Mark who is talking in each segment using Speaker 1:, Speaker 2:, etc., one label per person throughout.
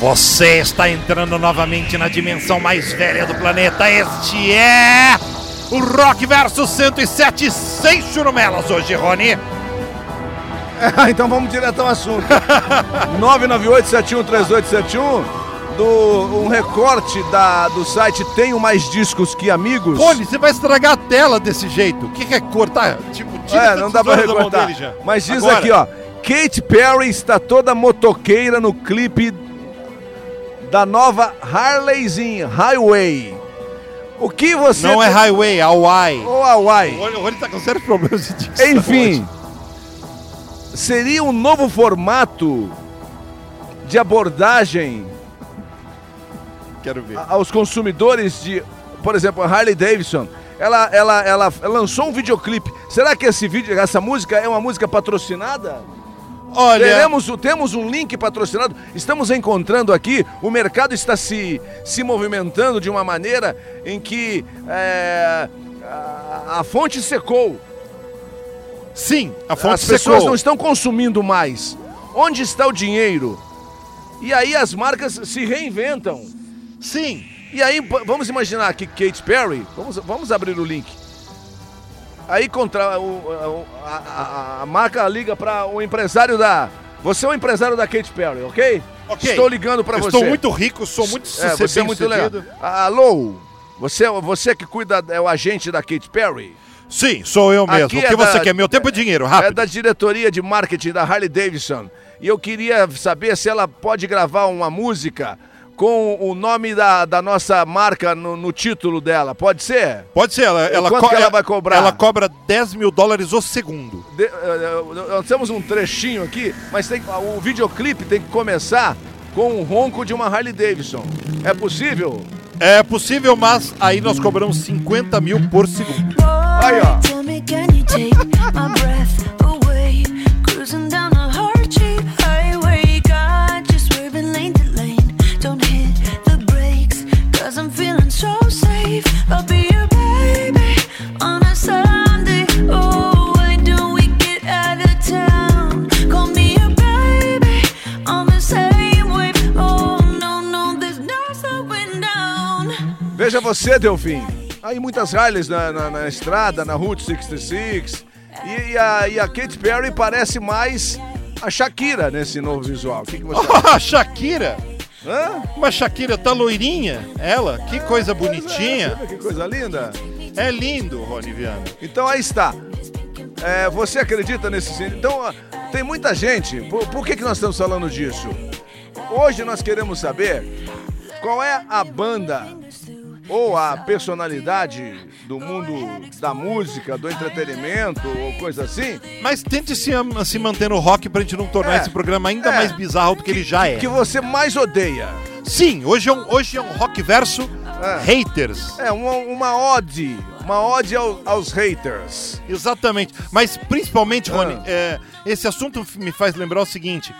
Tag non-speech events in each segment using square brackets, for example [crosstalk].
Speaker 1: Você está entrando novamente na dimensão mais velha do planeta. Este é o Rock Versus 107 sem churumelas hoje, Rony.
Speaker 2: É, [laughs] então vamos direto ao assunto. [laughs] 998-713871 do um recorte da, do site Tenho Mais Discos Que Amigos.
Speaker 1: Rony, você vai estragar a tela desse jeito. O que é cortar? Tipo, tira
Speaker 2: É, não dá pra recortar. Mas diz
Speaker 1: Agora.
Speaker 2: aqui, ó. Kate Perry está toda motoqueira no clipe da nova Harleyzinha, Highway. O que você.
Speaker 1: Não é highway, é Hawaii.
Speaker 2: Ou Hawaii.
Speaker 1: O Rony- tá com sérios problemas de dicção
Speaker 2: Enfim,
Speaker 1: hoje.
Speaker 2: seria um novo formato de abordagem
Speaker 1: Quero ver.
Speaker 2: aos consumidores de, por exemplo, a Harley Davidson. Ela, ela, ela lançou um videoclipe. Será que esse vídeo, essa música é uma música patrocinada?
Speaker 1: Olha,
Speaker 2: Teremos, temos um link patrocinado. Estamos encontrando aqui. O mercado está se, se movimentando de uma maneira em que é, a, a fonte secou.
Speaker 1: sim, a fonte
Speaker 2: As
Speaker 1: secou.
Speaker 2: pessoas não estão consumindo mais. Onde está o dinheiro? E aí as marcas se reinventam.
Speaker 1: Sim,
Speaker 2: E aí, vamos imaginar que Kate Perry, vamos, vamos abrir o link. Aí contra o, a, a- a marca liga para o empresário da. Você é o empresário da Kate Perry, ok? Estou ligando para você.
Speaker 1: estou muito rico, sou muito
Speaker 2: é, você é muito legal. Alô? Você, você que cuida, é o agente da Kate Perry?
Speaker 1: Sim, sou eu mesmo.
Speaker 2: Aqui
Speaker 1: o que
Speaker 2: é
Speaker 1: você
Speaker 2: da-
Speaker 1: quer? Meu tempo é dinheiro,
Speaker 2: É
Speaker 1: rápido.
Speaker 2: da diretoria de marketing da Harley Davidson. E eu queria saber se ela pode gravar uma música com o nome da, da nossa marca no, no título dela. Pode ser?
Speaker 1: Pode ser, ela, ela,
Speaker 2: Quanto que ela vai cobrar?
Speaker 1: Ela cobra 10 mil dólares o segundo.
Speaker 2: De- eh, nós temos um trechinho aqui, mas tem, o videoclipe tem que começar com o ronco de uma Harley Davidson. É possível?
Speaker 1: É possível, mas aí nós cobramos 50 mil por segundo.
Speaker 2: Aí, ó. Veja você, Delfim. Aí muitas Harleys na, na- na estrada, na Route 66. E, e a, e a Katy Perry parece mais a Shakira nesse novo visual. O que, que você [laughs] acha?
Speaker 1: a Shakira!
Speaker 2: Hã?
Speaker 1: Uma Shakira tá loirinha, ela, que coisa
Speaker 2: Você
Speaker 1: bonitinha.
Speaker 2: vê Que coisa linda.
Speaker 1: É lindo, Rony Viana.
Speaker 2: Então aí está. É, você acredita nesse sentido? Então, tem muita gente. Por, por que, que nós estamos falando disso? Hoje nós queremos saber qual é a banda ou a personalidade do mundo da música, do entretenimento ou coisa assim,
Speaker 1: Mas tente se, se manter no rock pra gente não tornar
Speaker 2: É,
Speaker 1: esse programa ainda
Speaker 2: é.
Speaker 1: mais bizarro do que ele já é.
Speaker 2: que você mais odeia.
Speaker 1: Sim, hoje é um, hoje é um rock verso
Speaker 2: É.
Speaker 1: haters.
Speaker 2: É uma, uma ode, uma ode ao- aos haters.
Speaker 1: Exatamente. Mas principalmente, Rony,
Speaker 2: Ah.
Speaker 1: é, esse assunto me faz lembrar o seguinte.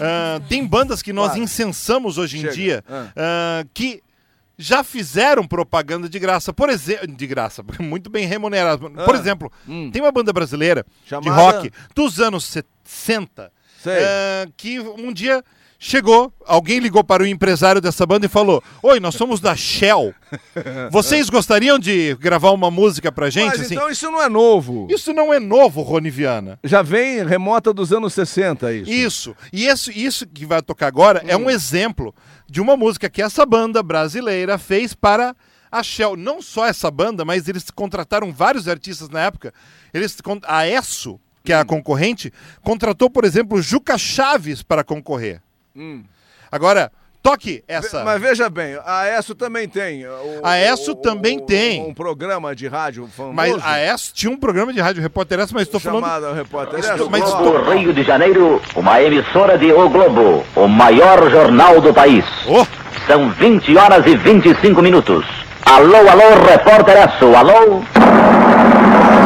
Speaker 1: ah, tem bandas que nós
Speaker 2: Claro.
Speaker 1: incensamos hoje em
Speaker 2: Chega.
Speaker 1: dia
Speaker 2: Ah.
Speaker 1: ah, que já fizeram propaganda de graça. Por exemplo, de graça, [laughs] muito bem remunerado. Por
Speaker 2: Ah.
Speaker 1: exemplo,
Speaker 2: Hum.
Speaker 1: tem uma banda brasileira de
Speaker 2: Chamada?
Speaker 1: rock dos anos 60
Speaker 2: Sei.
Speaker 1: ah, que um dia chegou, alguém ligou para o empresário dessa banda e falou: Oi, nós somos da Shell. Vocês gostariam de gravar uma música pra gente?
Speaker 2: Mas
Speaker 1: assim?
Speaker 2: então isso não é novo.
Speaker 1: Isso não é novo, Rony Viana.
Speaker 2: Já vem remota dos anos 60 isso.
Speaker 1: Isso. E isso, isso que vai tocar agora é um exemplo de uma música que essa banda brasileira fez para a Shell. Não só essa banda, mas eles contrataram vários artistas na época. Eles, a ESSO, que é a concorrente, contratou, por exemplo, Juca Chaves para concorrer.
Speaker 2: Hum.
Speaker 1: Agora, toque essa.
Speaker 2: Mas veja bem, a ESSO também tem. o-
Speaker 1: A ESSO
Speaker 2: o-
Speaker 1: também
Speaker 2: o-
Speaker 1: tem.
Speaker 2: Um programa de rádio famoso.
Speaker 1: Mas a ESSO tinha um programa de rádio repórter essa, mas estou falando.
Speaker 2: chamado Repórter ESSO.
Speaker 1: mas estou-
Speaker 3: Rio de Janeiro, uma emissora de O Globo, o maior jornal do país.
Speaker 1: Oh,
Speaker 3: São 20 horas e 25 minutos. Alô, alô, repórter Esso, alô?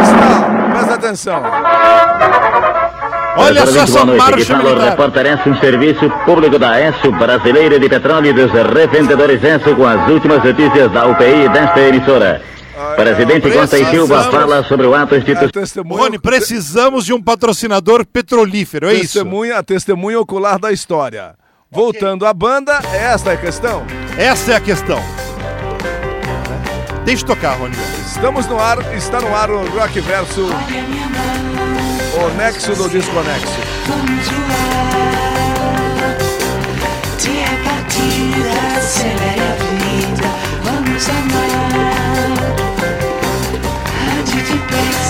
Speaker 2: Está, presta atenção.
Speaker 1: Olha só essa
Speaker 3: Boa noite, aqui
Speaker 1: marcha
Speaker 3: fala o
Speaker 1: militar.
Speaker 3: repórter Esso, um serviço público da Esso, brasileira de petróleo e dos revendedores Esso, com as últimas notícias da UPI desta emissora. Presidente Costa e Silva fala sobre o ato institucional.
Speaker 2: testemunha,
Speaker 1: Rony, precisamos de um patrocínador petrolífero, é isso?
Speaker 2: testemunha, a testemunha ocular da história. Voltando à banda, esta é a questão.
Speaker 1: Essa é a questão. Deixa eu tocar, Rony.
Speaker 2: Estamos no ar, está no ar o Rock Verso, o Nexo do Desconexo.
Speaker 4: Vamos voar. Se é partida, acelere a vida. Vamos amar. Ande depressa, a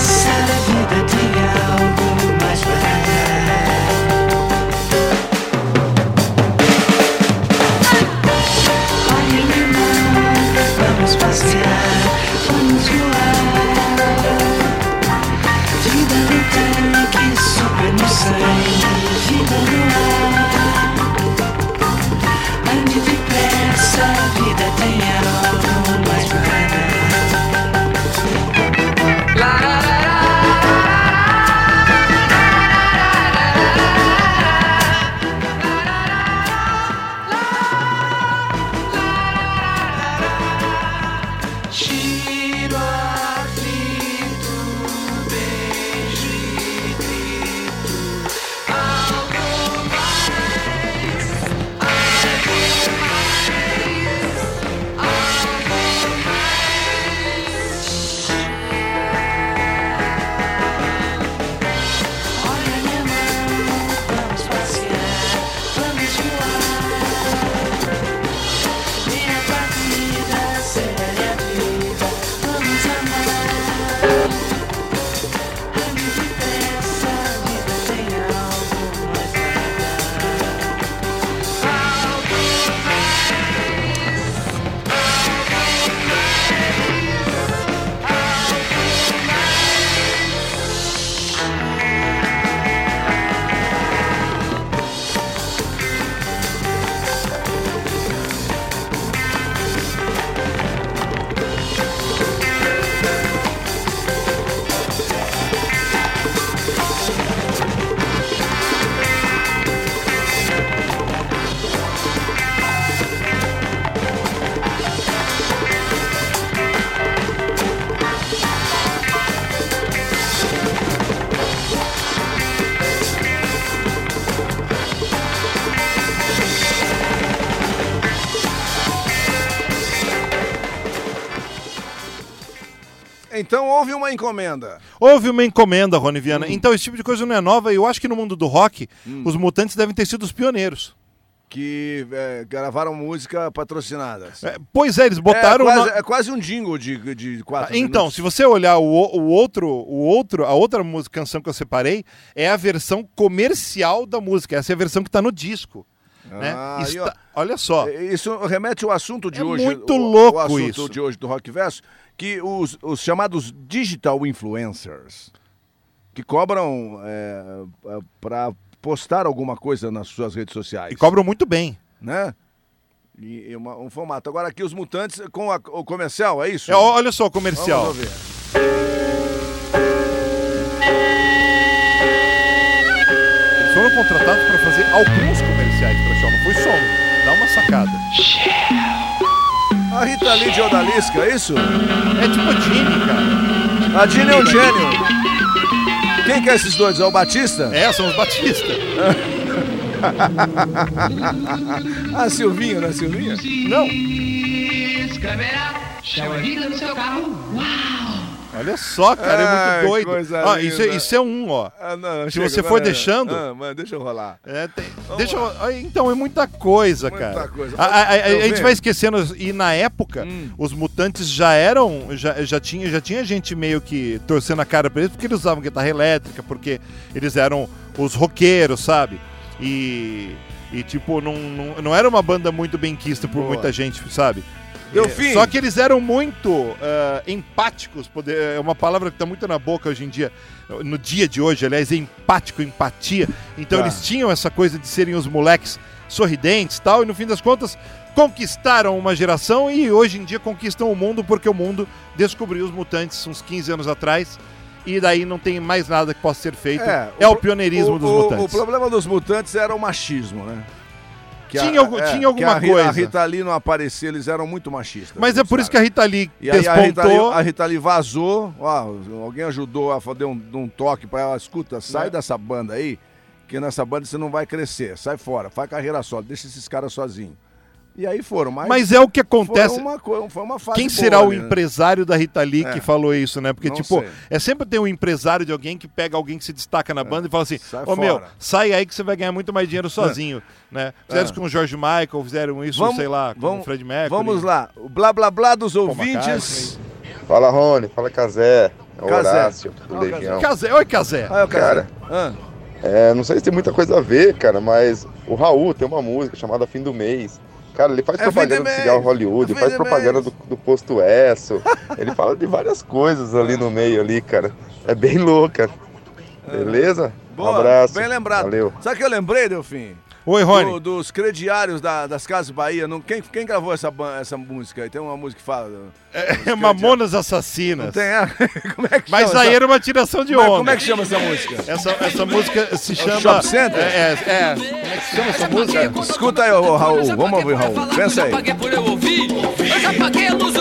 Speaker 2: uma encomenda.
Speaker 1: Houve uma encomenda, Rony Viana. Então, esse tipo de coisa não é nova. E eu acho que no mundo do rock, os mutantes devem ter sido os pioneiros.
Speaker 2: Que é, gravaram música patrocinadas.
Speaker 1: É, pois é, eles botaram.
Speaker 2: é, quase,
Speaker 1: uma-
Speaker 2: é quase um jingle de, de quatro
Speaker 1: Então,
Speaker 2: minutos.
Speaker 1: se você olhar o, o- o outro, o outro, a outra música, canção que eu separei, é a versão comercial da música. Essa é a versão que está no disco. Né?
Speaker 2: Ah,
Speaker 1: Está- olha só.
Speaker 2: Isso remete ao assunto de
Speaker 1: É
Speaker 2: hoje.
Speaker 1: muito
Speaker 2: o,
Speaker 1: louco
Speaker 2: o assunto
Speaker 1: isso.
Speaker 2: de hoje do Rock Verso, que os, os chamados digital influencers, que cobram para postar alguma coisa nas suas redes sociais.
Speaker 1: E cobram muito bem.
Speaker 2: Né? E, e uma- um formato. Agora aqui os mutantes com a- o comercial, é isso?
Speaker 1: É, olha só o comercial.
Speaker 2: Vamos ouvir.
Speaker 1: Foram contratados para fazer alguns comerciais para show, não foi só um. Dá uma sacada.
Speaker 2: A Rita Lee de Odalisca, é isso?
Speaker 1: É tipo a Jimmy, cara.
Speaker 2: A Dini é um gênio. Quem que é esses dois? É o Batista?
Speaker 1: É, são os batistas. [laughs]
Speaker 2: Ah, Silvinho, né, Silvinho?
Speaker 1: Não,
Speaker 5: Câmera, chama a vida no seu carro.
Speaker 1: Olha só, cara, é muito doido. Ah, isso, é, isso é um, ó.
Speaker 2: Ah, não,
Speaker 1: Se
Speaker 2: chega,
Speaker 1: você for
Speaker 2: vai.
Speaker 1: deixando-
Speaker 2: Ah, mas deixa eu rolar.
Speaker 1: É, tem- deixa eu, então, é muita coisa,
Speaker 2: Muita
Speaker 1: cara.
Speaker 2: coisa.
Speaker 1: A, a- a-
Speaker 2: Eu
Speaker 1: a gente vai esquecendo, e na época,
Speaker 2: Hum.
Speaker 1: os mutantes já eram, já, já, tinha, já tinha gente meio que torcendo a cara pra eles, porque eles usavam guitarra elétrica, porque eles eram os roqueiros, sabe? E, e tipo, não, não, não era uma banda muito benquista por
Speaker 2: Boa.
Speaker 1: muita gente, sabe?
Speaker 2: Deu
Speaker 1: É,
Speaker 2: fim.
Speaker 1: Só que eles eram muito ah, empáticos, poder- é uma palavra que está muito na boca hoje em dia, no dia de hoje, aliás, é empático, empatia. Então
Speaker 2: Tá.
Speaker 1: eles tinham essa coisa de serem os moleques sorridentes e tal, e no fim das contas conquistaram uma geração e hoje em dia conquistam o mundo porque o mundo descobriu os mutantes uns 15 anos atrás. E daí não tem mais nada que possa ser feito. É, o,
Speaker 2: pro-
Speaker 1: pioneirismo
Speaker 2: o-
Speaker 1: dos
Speaker 2: o-
Speaker 1: mutantes.
Speaker 2: O problema dos mutantes era o machismo, né? Que
Speaker 1: Tinha algum- tinha
Speaker 2: que
Speaker 1: alguma
Speaker 2: a, Ri-
Speaker 1: coisa.
Speaker 2: A Rita Lee não aparecia, eles eram muito machistas.
Speaker 1: Mas é por isso que a Rita Lee
Speaker 2: E aí a Rita, Lee,
Speaker 1: despontou.
Speaker 2: a Rita Lee vazou, ó, alguém ajudou a fazer um, um toque pra ela, escuta, sai
Speaker 1: É.
Speaker 2: dessa banda aí, que nessa banda você não vai crescer, sai fora, faz carreira solo, deixa esses caras sozinhos. E aí foram, mas,
Speaker 1: Mas é o que acontece.
Speaker 2: foi, uma, foi uma fase
Speaker 1: Quem
Speaker 2: boa
Speaker 1: será o
Speaker 2: ali, né?
Speaker 1: empresário da Rita Lee
Speaker 2: É.
Speaker 1: que falou isso, né? Porque,
Speaker 2: Não
Speaker 1: tipo,
Speaker 2: sei.
Speaker 1: é sempre ter um empresário de alguém que pega alguém que se destaca na banda e fala assim:
Speaker 2: Sai
Speaker 1: Ô meu,
Speaker 2: fora."
Speaker 1: sai aí que você vai ganhar muito mais dinheiro sozinho, né? Fizeram
Speaker 2: É.
Speaker 1: isso com o George Michael, fizeram isso,
Speaker 2: Vamos-
Speaker 1: sei lá, com
Speaker 2: vamos-
Speaker 1: o Fred Mercury.
Speaker 2: Vamos lá, o blá blá blá dos ouvintes.
Speaker 6: Fala Rony, fala Casé, é o
Speaker 2: Casé.
Speaker 6: Horácio do Legião.
Speaker 1: Casé, oi, Casé.
Speaker 2: Ah, é o
Speaker 6: Cara.
Speaker 2: Ah,
Speaker 6: É, não sei se tem muita coisa a ver, cara, mas o Raul tem uma música chamada Fim do Mês. Cara, ele faz
Speaker 2: É
Speaker 6: propaganda
Speaker 2: do
Speaker 6: cigarro Hollywood,
Speaker 2: é
Speaker 6: faz propaganda do, do posto Esso. ele fala de várias coisas ali no meio ali, cara. É bem louca. Beleza?
Speaker 2: boa,
Speaker 6: um abraço.
Speaker 2: bem lembrado.
Speaker 6: Valeu.
Speaker 2: Sabe o que eu lembrei, Delfim?
Speaker 1: Oi, Rony.
Speaker 2: Do- dos crediários da- das Casas Bahia. Não, quem, quem gravou essa, essa música aí? Tem uma música que fala.
Speaker 1: É, Mamonas Assassinas.
Speaker 2: Tem a... [laughs] Como é que
Speaker 1: Mas
Speaker 2: chama
Speaker 1: aí
Speaker 2: essa-
Speaker 1: era uma tiração de
Speaker 2: Mas
Speaker 1: onda.
Speaker 2: como é que chama essa música?
Speaker 1: Essa, essa música se chama.
Speaker 2: Shop Center?
Speaker 1: É, é, é. Como é que se chama essa música?
Speaker 2: Escuta aí, ô, Raul. Vamos ouvir, Raul. Pensa
Speaker 7: Eu
Speaker 2: aí.
Speaker 7: já paguei por eu ouvir. Eu já paguei a luz,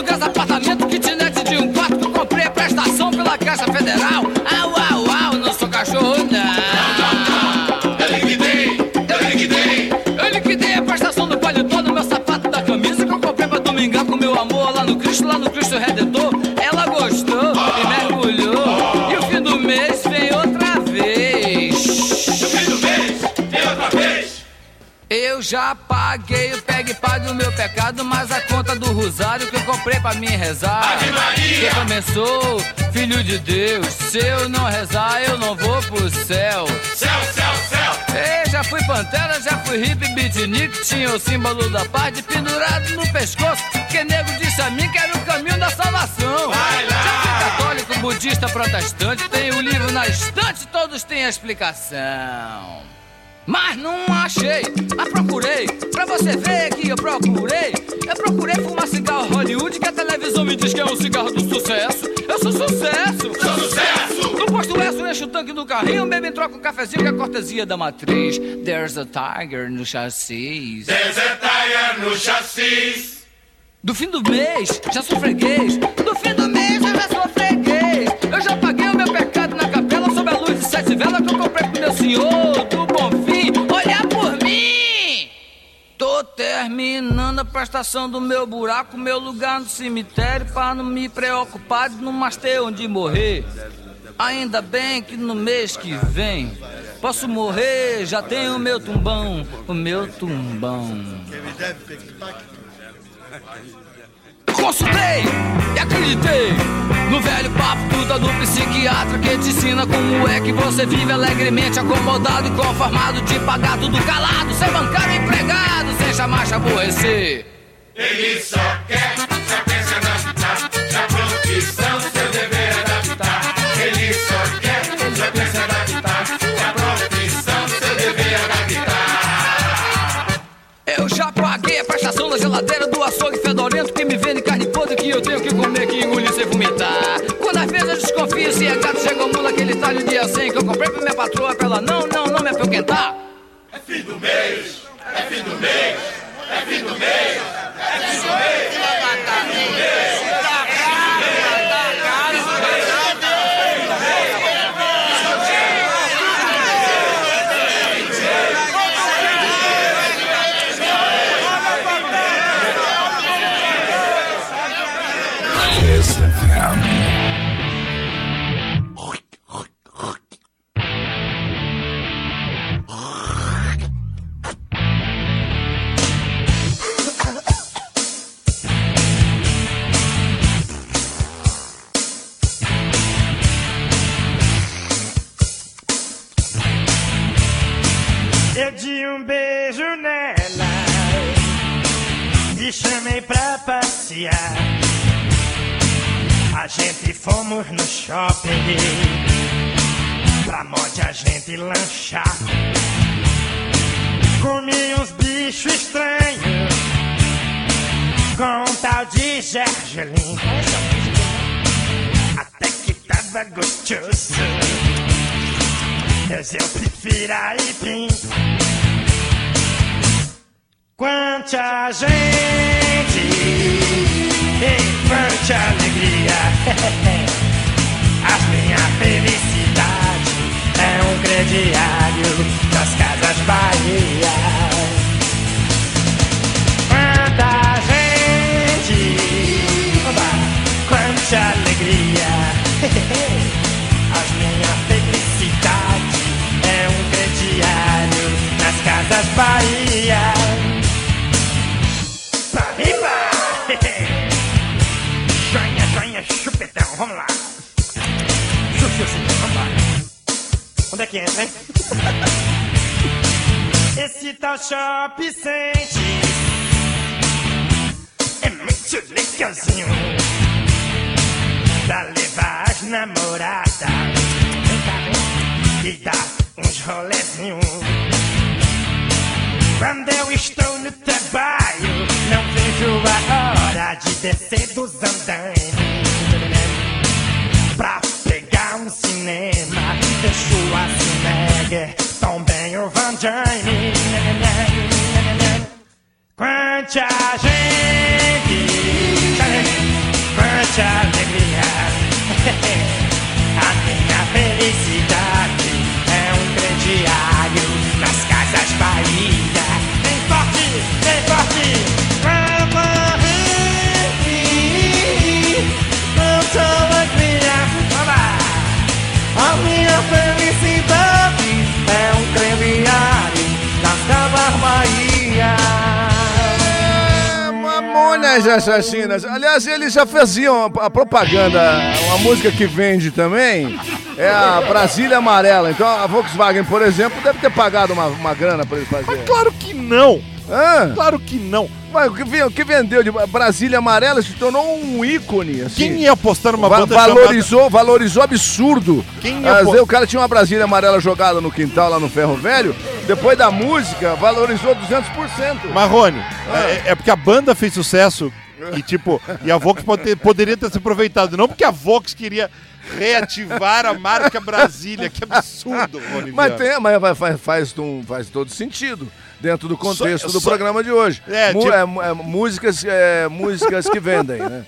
Speaker 7: mas a conta do rosário que eu comprei pra mim rezar. Eu também sou filho de Deus. Se eu não rezar, eu não vou pro céu. Céu, céu, céu. Ei, já fui pantera, já fui hippie beatnik, tinha o símbolo da paz de pendurado no pescoço. Que nego disse a mim que era o caminho da salvação. Já fui católico, budista, protestante, tenho o livro na estante, todos têm a explicação. Mas não achei, mas procurei. Pra você ver que eu procurei. Eu procurei fumar cigarro Hollywood, que a televisão me diz que é um cigarro do sucesso. Eu sou sucesso! Sou sucesso! No posto S, eu encho o tanque do carrinho, bebo e troco um cafezinho que é cortesia da matriz. There's a tiger no chassis. There's a tiger no chassis. Do fim do mês, já sou freguês. Do fim do mês, eu já sou freguês. Eu já paguei o meu pecado na capela sob a luz de sete velas que eu comprei pro meu senhor do bom fim. Tô terminando a prestação do meu buraco, meu lugar no cemitério, pra não me preocupar de não mais ter onde morrer. Ainda bem que no mês que vem posso morrer, já tenho o meu tumbão, o meu tumbão. Consultei e acreditei no velho papo tudo do psiquiatra que te ensina como é que você vive alegremente acomodado e conformado de pagar tudo calado, sem bancar o empregado, sem jamais te aborrecer. Ele só quer, só pensa na, na profissão, seu dever adaptar. Ele só quer, só pensa adaptar. Na profissão, seu dever adaptar. Eu já paguei a prestação da geladeira do açougue fedorento que me vende podre que eu tenho que comer, que engolir sem vomitar. Quando às vezes eu desconfio se é gato, chegou mula, aquele talho dia 100 que eu comprei pra minha patroa pra ela não, não, não me apoquentar. É fim do mês, é fim do mês, é fim do mês, é fim do mês.
Speaker 8: Eu shopping pra monte a gente lanchar. Comi uns bichos estranhos com um tal de gergelim. Até que tava gostoso. Mas eu prefiro a Ipim. Quanta gente e quanta alegria. [laughs] Minha felicidade é um crediário da Casas Bahia. Quanta gente, oba, quanta alegria. [laughs] A minha felicidade é um crediário nas Casas Bahia. Arriba! [laughs] Joinha, joinha, chupetão, vamos lá. É hein? Esse tal shopping sente é muito legalzinho pra levar as namoradas e dar uns rolezinhos. Quando eu estou no trabalho, não vejo a hora de descer dos andaimes cinema. A Schwarzenegger, também o Van Damme. Quanta gente, quanta alegria. [laughs] A minha felicidade é um crediário nas casas Bahia. Vem forte, vem forte.
Speaker 2: Mamonas Assassinas. Aliás, eles já faziam a propaganda, uma música que vende também, é a Brasília Amarela. Então a Volkswagen, por exemplo, deve ter pagado uma, uma grana pra eles fazerem.
Speaker 1: Claro que não!
Speaker 2: Hã?
Speaker 1: Claro que não!
Speaker 2: Mas o que, vendeu de Brasília Amarela se tornou um ícone, assim.
Speaker 1: Quem ia apostar numa
Speaker 2: Va-
Speaker 1: banda
Speaker 2: valorizou, valorizou absurdo.
Speaker 1: Quem ia
Speaker 2: Às vezes o cara tinha uma Brasília amarela jogada no quintal lá no Ferro Velho, depois da música valorizou 200%.
Speaker 1: Marrone,
Speaker 2: Ah.
Speaker 1: é, é porque a banda fez sucesso e tipo, e a Vox pode poderia ter se aproveitado, não porque a Vox queria reativar a marca Brasília, que absurdo, Rony
Speaker 2: Mas, tem, mas faz, faz, faz todo sentido dentro do contexto
Speaker 1: Só-
Speaker 2: do
Speaker 1: só-
Speaker 2: programa de hoje.
Speaker 1: É,
Speaker 2: Mu-
Speaker 1: tipo-
Speaker 2: é, é, músicas, é, músicas que vendem, né?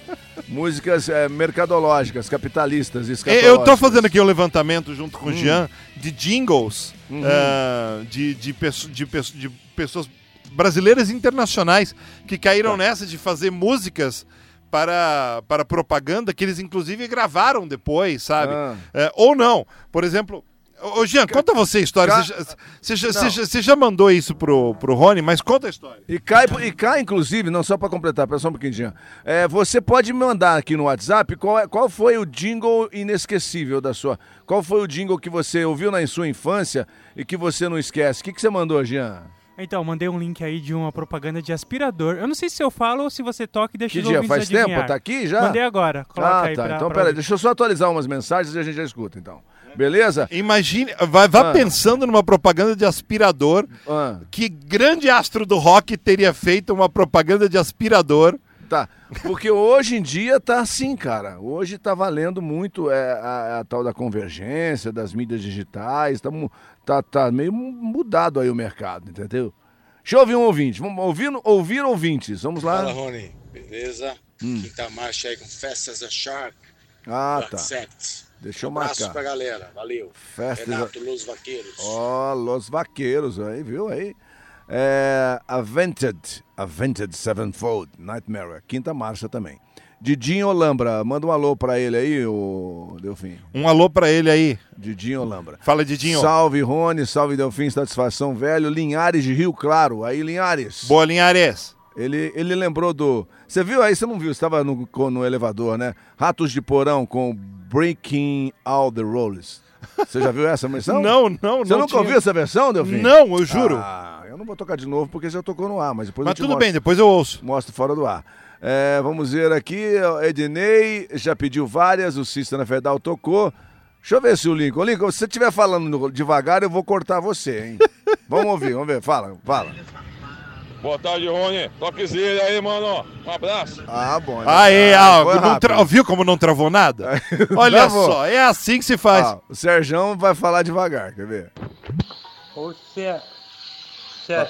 Speaker 2: Músicas é, mercadológicas, capitalistas,
Speaker 1: Eu
Speaker 2: escatológicas.
Speaker 1: tô fazendo aqui um levantamento junto
Speaker 2: Hum.
Speaker 1: com o Jean de jingles
Speaker 2: Uhum.
Speaker 1: ah, de, de, pesso- de, pesso- de pessoas brasileiras e internacionais que
Speaker 2: Tá.
Speaker 1: caíram nessa de fazer músicas para, para propaganda que eles inclusive gravaram depois, sabe?
Speaker 2: Ah.
Speaker 1: É, ou não. Por exemplo. Ô Jean, conta você a história. Você já, você já- já- você já mandou isso pro, pro Rony, mas conta a história.
Speaker 2: E cá, e cá, inclusive, não só para completar, pera só um pouquinho, Jean. É, você pode me mandar aqui no WhatsApp qual, é- qual foi o jingle inesquecível da sua. Qual foi o jingle que você ouviu na sua infância e que você não esquece? O que, que você mandou, Jean?
Speaker 9: Então, mandei um link aí de uma propaganda de aspirador. Eu não sei se eu falo ou se você toca e deixa
Speaker 2: Que
Speaker 9: os
Speaker 2: dia? Faz tempo?
Speaker 9: adivinhar.
Speaker 2: Tá aqui já?
Speaker 9: Mandei agora. Coloca
Speaker 2: ah,
Speaker 9: aí
Speaker 2: tá.
Speaker 9: pra,
Speaker 2: então,
Speaker 9: pra
Speaker 2: peraí, deixa eu só atualizar umas mensagens e a gente já escuta, então. Beleza?
Speaker 1: Imagine, vai, vá
Speaker 2: Ah.
Speaker 1: pensando numa propaganda de aspirador.
Speaker 2: Ah,
Speaker 1: Que grande astro do rock teria feito uma propaganda de aspirador?
Speaker 2: tá. Porque hoje em dia tá assim, cara. Hoje tá valendo muito é, a, a tal da convergência, das mídias digitais. Tá, tá, tá meio mudado aí o mercado, entendeu? Deixa eu ouvir um ouvinte. Vamos ouvir, ouvir ouvintes. Vamos lá.
Speaker 10: Fala, Rony. Beleza? Quinta marcha aí com Festas a Shark.
Speaker 2: Ah, tá.
Speaker 10: Sect.
Speaker 2: Deixa eu
Speaker 10: Abraço
Speaker 2: marcar.
Speaker 10: pra galera. Valeu.
Speaker 2: Festas a-
Speaker 10: Renato Los Vaqueiros.
Speaker 2: Ó, Los Vaqueiros aí, viu aí? É, Avented, Avented Sevenfold, Nightmare, quinta marcha também. Didinho Olambra, manda um alô pra ele aí, o Delfim.
Speaker 1: Um alô pra ele aí.
Speaker 2: Didinho Olambra.
Speaker 1: Fala, Didinho.
Speaker 2: Salve Rony, salve Delfim, satisfação velho. Linhares de Rio Claro, aí Linhares.
Speaker 1: Boa, Linhares.
Speaker 2: Ele, ele lembrou do. Você viu aí? Você não viu? Você estava no, no elevador, né? Ratos de Porão com Breaking All the Rules. Você já viu essa versão? [laughs]
Speaker 1: Não, não,
Speaker 2: Você
Speaker 1: não
Speaker 2: nunca
Speaker 1: tinha.
Speaker 2: ouviu essa versão, Delfim?
Speaker 1: Não, eu juro.
Speaker 2: Ah, eu não vou tocar de novo porque já tocou no ar, mas depois eu
Speaker 1: Mas
Speaker 2: te
Speaker 1: tudo
Speaker 2: mostro,
Speaker 1: bem, depois eu ouço.
Speaker 2: mostro fora do ar. É, vamos ver aqui, ó, Ednei já pediu várias, o Cícero Fedal tocou. Deixa eu ver se o Lincoln. Lincoln, se você estiver falando devagar, eu vou cortar você, hein? [laughs] vamos ouvir, vamos ver. Fala, fala.
Speaker 11: Boa tarde, Rony. Toquezinho aí, mano. Um abraço.
Speaker 2: Ah, bom.
Speaker 1: Aê,
Speaker 2: ah,
Speaker 1: ah,
Speaker 2: foi
Speaker 1: não tra- viu como não travou nada? [laughs] Olha só, é assim que se faz.
Speaker 2: Ah, o Serjão vai falar devagar, quer ver?
Speaker 12: Você é, você é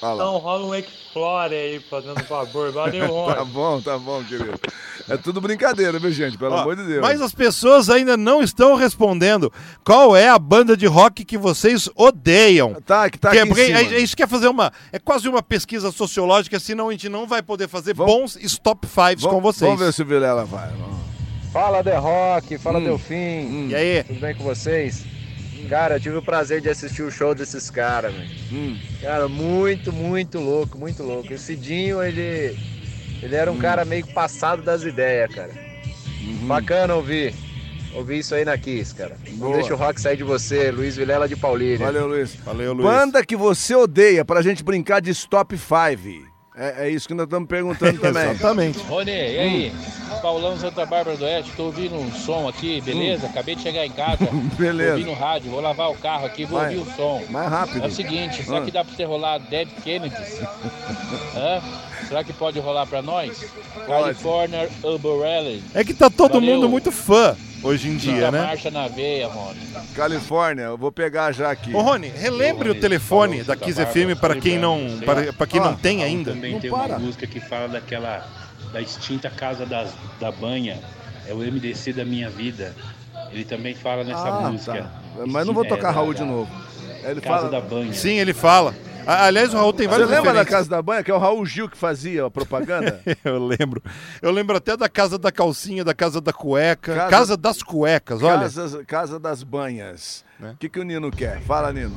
Speaker 12: chatraquinho? Então rola um Explore aí, fazendo favor. Valeu, [laughs] Rony.
Speaker 2: Tá bom, tá bom, querido. É tudo brincadeira, viu, gente? Pelo
Speaker 1: Ó,
Speaker 2: amor de Deus.
Speaker 1: Mas as pessoas ainda não estão respondendo qual é a banda de rock que vocês odeiam.
Speaker 2: Tá, que tá
Speaker 1: Que é
Speaker 2: aqui cima.
Speaker 1: a, a gente quer fazer uma. É quase uma pesquisa sociológica, senão a gente não vai poder fazer bons top fives com vocês.
Speaker 2: Vamos ver se o Vilela vai.
Speaker 13: Fala The Rock, fala
Speaker 1: Hum.
Speaker 13: Delfim.
Speaker 1: E aí?
Speaker 13: Tudo bem com vocês? Cara, eu tive o prazer de assistir o show desses caras, velho.
Speaker 2: Hum.
Speaker 13: Cara, muito, muito louco, muito louco. Esse Dinho, ele. Ele era um
Speaker 2: Hum.
Speaker 13: cara meio passado das ideias, cara.
Speaker 2: Uhum.
Speaker 13: Bacana ouvir. Ouvir isso aí na Kiss, cara. Não deixa o rock sair de você, Luiz Vilela de Paulínia.
Speaker 2: Valeu, Luiz.
Speaker 1: Valeu,
Speaker 2: Banda que você odeia pra gente brincar de Stop 5. É, é isso que nós estamos perguntando [laughs] também.
Speaker 1: Exatamente.
Speaker 14: Rony, e aí? Paulão Santa Bárbara do Oeste, tô ouvindo um som aqui, beleza? Acabei de chegar em casa.
Speaker 2: Hum. [laughs] Beleza.
Speaker 14: Ouvi no rádio, vou lavar o carro aqui, vou
Speaker 2: Vai.
Speaker 14: ouvir o som.
Speaker 2: Mais rápido.
Speaker 14: É o seguinte, será
Speaker 2: Ah.
Speaker 14: que dá pra você rolar Dead Kennedys? [laughs] Hã? Será que pode rolar pra nós? California Umbrella.
Speaker 1: É que tá todo
Speaker 14: Valeu.
Speaker 1: mundo muito fã hoje em dia, né?
Speaker 14: marcha na veia, Rony.
Speaker 2: Califórnia, eu vou pegar já aqui.
Speaker 1: Ô Rony, relembre o telefone da Kiss FM para quem não, para, para quem não tem ainda.
Speaker 15: Também tem uma música que fala daquela da extinta casa das, da banha. É o MDC da minha vida. Ele também fala nessa
Speaker 2: Ah,
Speaker 15: música.
Speaker 2: tá. Mas não vou
Speaker 15: É,
Speaker 2: tocar
Speaker 15: da-
Speaker 2: Raul de
Speaker 15: da-
Speaker 2: novo. Ele
Speaker 15: Casa
Speaker 2: fala...
Speaker 15: da banha.
Speaker 1: Sim, ele fala. A- Aliás, o Raul tem
Speaker 2: Você
Speaker 1: várias
Speaker 2: lembra da. Casa da Banha, que é o Raul Gil que fazia a propaganda? [laughs]
Speaker 1: Eu lembro. Eu lembro até da casa da calcinha, da casa da cueca.
Speaker 2: Casa-
Speaker 1: Casa, das cuecas, olha.
Speaker 2: Casas- casa das Banhas. O que, que o Nino quer? Fala, Nino.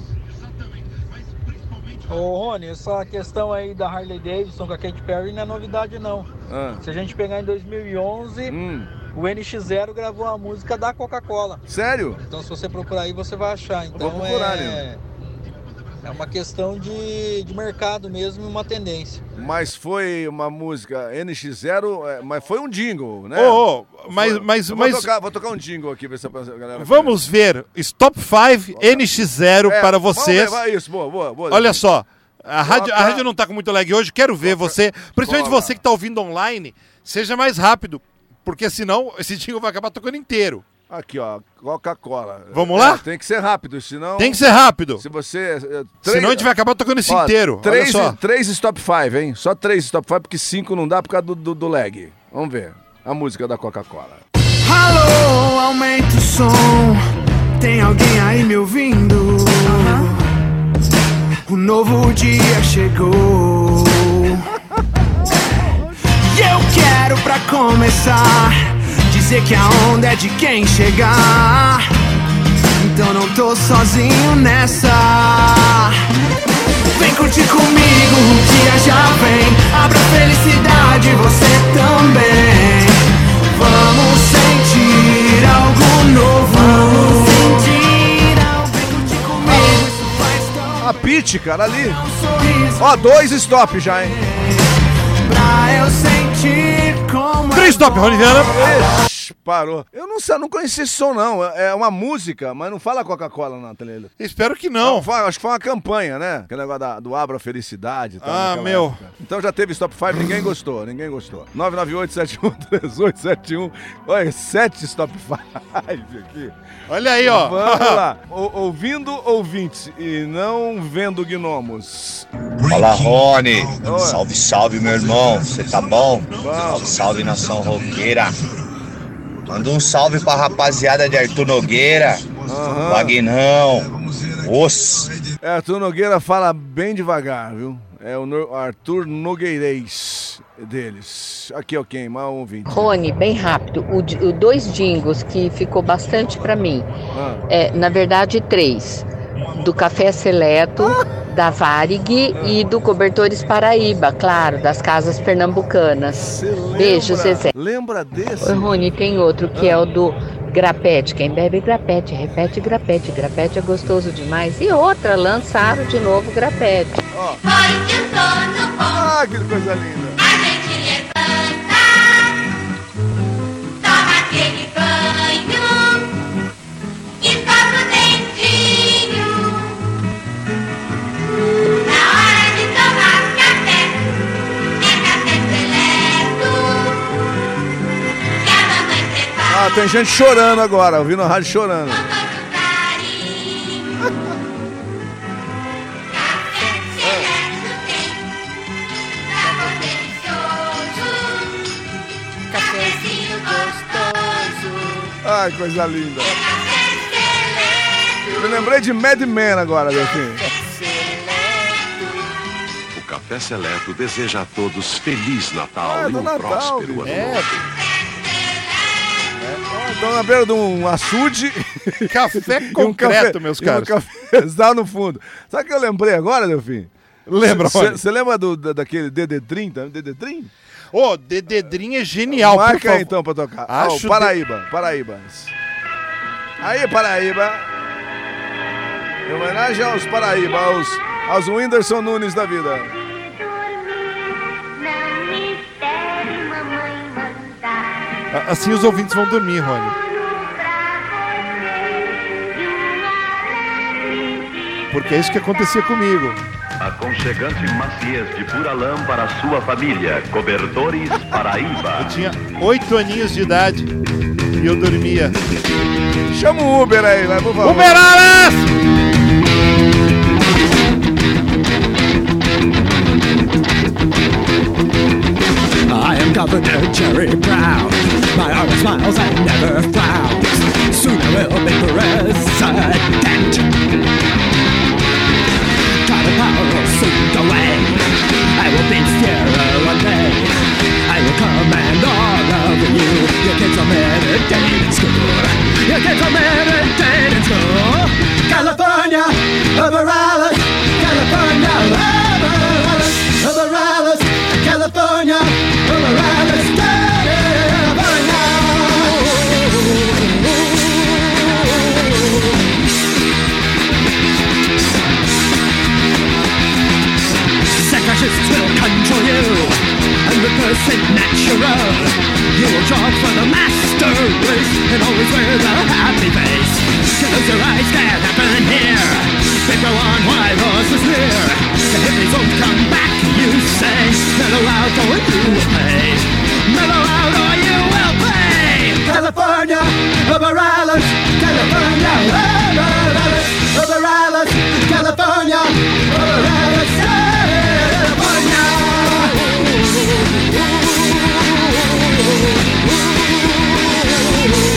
Speaker 16: Ô Rony, essa questão aí da Harley Davidson com a Katy Perry não é novidade não.
Speaker 2: Ah.
Speaker 16: Se a gente pegar em 2011,
Speaker 2: Hum.
Speaker 16: o NX0 gravou a música da Coca-Cola.
Speaker 2: Sério?
Speaker 16: Então se você procurar aí você vai achar. Então
Speaker 2: vou procurar,
Speaker 16: é... é uma questão de, de mercado mesmo e uma tendência.
Speaker 2: Mas foi uma música NX0, é, mas foi um jingle, né?
Speaker 1: Ô, ô, mas-
Speaker 2: Foi.
Speaker 1: mas- mas-
Speaker 2: Vou tocar, vou tocar um jingle aqui, ver se a galera...
Speaker 1: Vamos ver Stop 5 NX0
Speaker 2: É,
Speaker 1: para vocês.
Speaker 2: vai, isso, boa, boa, boa.
Speaker 1: Olha só, a rádio, a rádio não tá com muito lag hoje, quero ver você, principalmente
Speaker 2: Cola.
Speaker 1: você que tá ouvindo online, seja mais rápido, porque senão esse jingle vai acabar tocando inteiro.
Speaker 2: Aqui, ó, Coca-Cola.
Speaker 1: Vamos lá?
Speaker 2: É, tem que ser rápido, senão...
Speaker 1: Tem que ser rápido.
Speaker 2: Se você... é,
Speaker 1: Senão a gente vai acabar tocando isso
Speaker 2: Ó,
Speaker 1: inteiro.
Speaker 2: Três,
Speaker 1: Olha só.
Speaker 2: três stop five, hein? Só três stop five, porque cinco não dá por causa do, do, do lag. Vamos ver. A música da Coca-Cola.
Speaker 17: Alô, aumenta o som. Tem alguém aí me ouvindo? O novo dia chegou. [laughs] E eu quero pra começar dizer que a onda é de quem chegar. Então não tô sozinho nessa. Vem curtir comigo, o dia já vem. Abra felicidade, você também. Vamos sentir algo novo. Vamos sentir algo. Vem curtir comigo, isso faz tão
Speaker 2: A Pete, cara, ali. Ó, dois stop já, hein?
Speaker 17: pra eu sentir como
Speaker 1: Três stop, Rony Viana.
Speaker 2: Parou. Eu não sei, eu não conheci esse som, não. É é uma música, mas não fala Coca-Cola na trilha.
Speaker 1: Espero que não.
Speaker 2: foi- acho que foi uma campanha, né? Aquele negócio da- do Abra Felicidade e tal.
Speaker 1: Ah, meu.
Speaker 2: época. Então já teve Stop 5, ninguém gostou, ninguém gostou. 998-713871. Olha, sete Stop 5 aqui.
Speaker 1: Olha aí, ó.
Speaker 2: Vamos lá. [laughs] O- ouvindo ouvintes e não vendo gnomos.
Speaker 18: Fala Rony,
Speaker 2: Oi.
Speaker 18: salve, salve meu irmão, você tá bom? Salve, salve nação roqueira. Manda um salve pra rapaziada de Arthur Nogueira, Vagnão, Os.
Speaker 2: É, Arthur Nogueira fala bem devagar, viu? É o No- Arthur Nogueirês deles. Aqui, ok, mais um ouvinte.
Speaker 19: Rony, bem rápido, o, o dois jingles que ficou bastante pra mim.
Speaker 2: Ah.
Speaker 19: É, na verdade, três. Do Café Seleto, da Varig e do Cobertores Paraíba, claro, das casas pernambucanas. Beijo, Zezé.
Speaker 2: Lembra desse?
Speaker 19: Oi, Rony, tem outro que é o do Grapete. Quem bebe grapete, repete grapete. Grapete é gostoso demais. E outra, lançaram de novo grapete.
Speaker 2: Ah, que coisa linda. Tá, tem gente chorando agora, ouvindo a rádio chorando. Ai, coisa linda. Me lembrei de Mad Men agora, Delfim.
Speaker 20: O Café Seleto deseja a todos Feliz Natal
Speaker 2: ah,
Speaker 20: é,
Speaker 2: e
Speaker 20: um
Speaker 2: Natal,
Speaker 20: próspero ano novo. É.
Speaker 2: Estão na beira de um açude. [laughs]
Speaker 1: Café
Speaker 2: e um
Speaker 1: concreto, meus caros.
Speaker 2: Um cafezal [laughs] no fundo. Sabe o que eu lembrei agora, Delfim?
Speaker 1: Lembra?
Speaker 2: Você lembra do, da- daquele DD30? tá? DD30?
Speaker 1: Ô, Dededrim é genial, por
Speaker 2: Marca
Speaker 1: favor.
Speaker 2: aí então pra tocar.
Speaker 1: Acho
Speaker 2: Ó, Paraíba, Paraíba. Aí, Paraíba. Em homenagem aos Paraíba, aos, aos Whindersson Nunes da vida.
Speaker 1: Assim os ouvintes vão dormir, Rony. Porque é isso que acontecia comigo.
Speaker 3: Aconchegante maciez de pura lã para a sua família. Cobertores Paraíba.
Speaker 1: Eu tinha oito aninhos de idade e eu dormia.
Speaker 2: Chama o Uber aí, vai, por favor.
Speaker 1: Uberalas!
Speaker 17: Am Governor Jerry Brown. My arm smiles and never frowns. Soon I will be president. Got a power soon away. I will be Sierra one day. I will command all of you. Your kids are meditate in school. Your kids are meditate in school. California, over Alice. California, Separatists will control you and reverse it natural. You will jog for the master race and always wear the happy face. Close your eyes, can't happen here. They People on why was is near. The hippies won't come back, you say. Mellow out or you will pay. Mellow out or you will pay. California, Alice. California, over Alice. Over Alice. California, over Alice. Now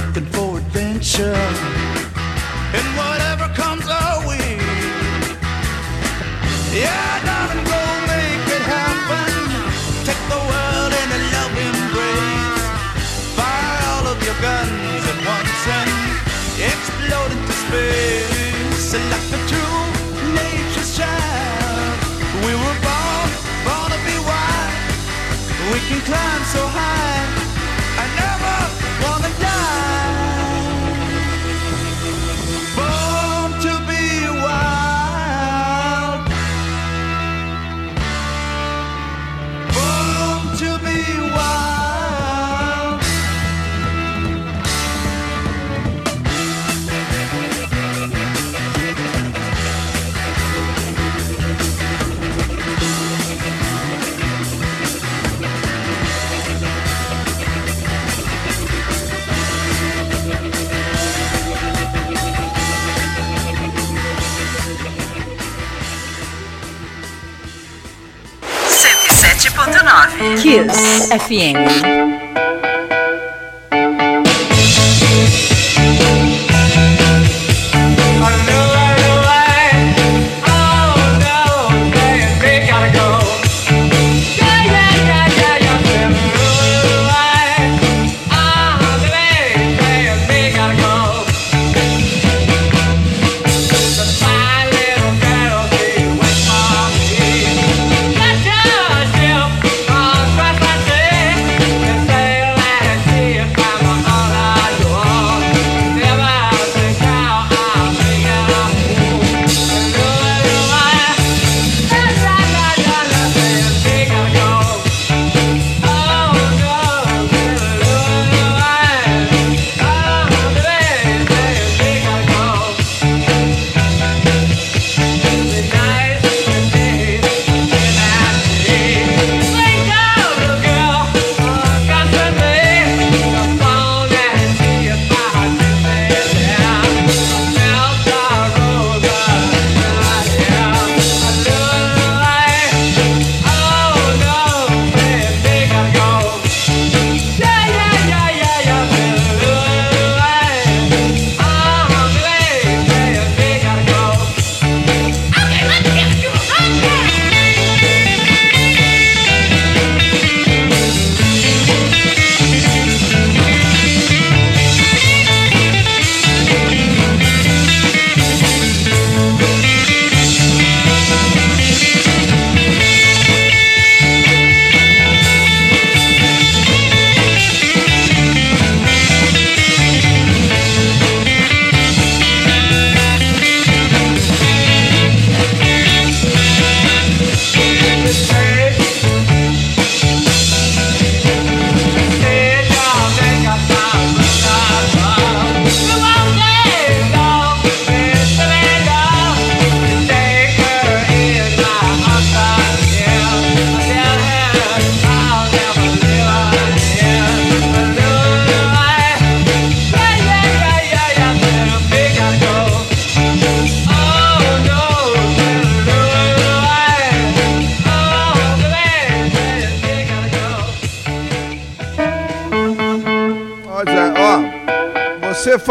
Speaker 17: looking for adventure. And whatever comes our way. Yeah, darling, go make it happen. Take the world in a loving embrace. Fire all of your guns at once and explode into space. Select the true nature's child. We were born, born to be wild. We can climb so
Speaker 21: Kiss FM.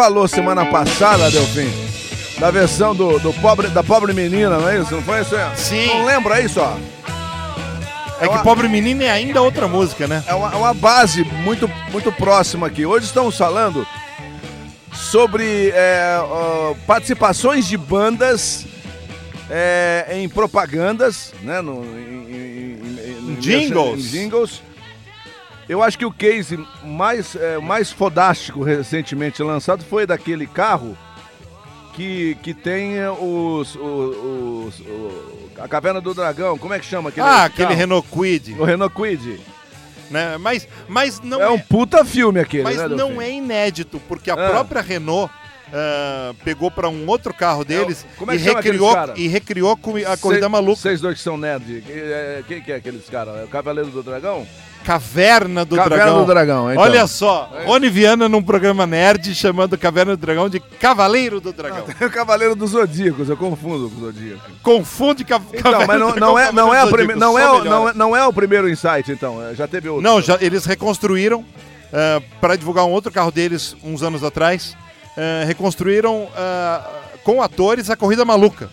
Speaker 2: Falou semana passada, Delfim, da versão do, do pobre, da pobre menina, não é isso? Não foi isso? aí?
Speaker 1: Sim.
Speaker 2: Não lembra isso, ó?
Speaker 1: É que Pobre Menino é ainda outra música, né?
Speaker 2: É uma, é uma base muito, muito próxima aqui. Hoje estamos falando sobre é, ó, participações de bandas é, em propagandas, né? No, em, em- em- em-
Speaker 1: Jingles.
Speaker 2: em jingles. Eu acho que o case mais, é, mais fodástico recentemente lançado foi daquele carro que, que tem é, os, os, os- o- a Caverna do Dragão. Como é que chama aquele
Speaker 1: ah, aquele
Speaker 2: carro?
Speaker 1: Renault Kwid.
Speaker 2: O Renault Kwid.
Speaker 1: Né? Mas, mas não
Speaker 2: É um puta filme aquele,
Speaker 1: Mas
Speaker 2: né,
Speaker 1: não é inédito, porque a
Speaker 2: Ah.
Speaker 1: própria Renault ah, pegou para um outro carro deles
Speaker 2: como é
Speaker 1: e, recriou, e recriou a Corrida Maluca.
Speaker 2: Vocês dois que são nerd, que- é, quem que é aqueles caras? É o Cavaleiro do Dragão?
Speaker 1: Caverna do
Speaker 2: Caverna
Speaker 1: Dragão.
Speaker 2: do Dragão, então.
Speaker 1: Olha só,
Speaker 2: É.
Speaker 1: Rony Viana num programa nerd chamando Caverna do Dragão de Cavaleiro do Dragão.
Speaker 2: Tem o Cavaleiro dos Zodíacos, eu confundo com o Zodíaco.
Speaker 1: Confunde ca
Speaker 2: Então,
Speaker 1: Caverna
Speaker 2: mas
Speaker 1: do
Speaker 2: não,
Speaker 1: Dragão
Speaker 2: não é,
Speaker 1: com
Speaker 2: não, é
Speaker 1: do Zodíaco,
Speaker 2: não, é, o- não, é- não é o primeiro insight, então. é, Já teve outro.
Speaker 1: Não, já, eles reconstruíram para divulgar um outro carro deles uns anos atrás. Eh, reconstruíram ah, com atores a Corrida Maluca.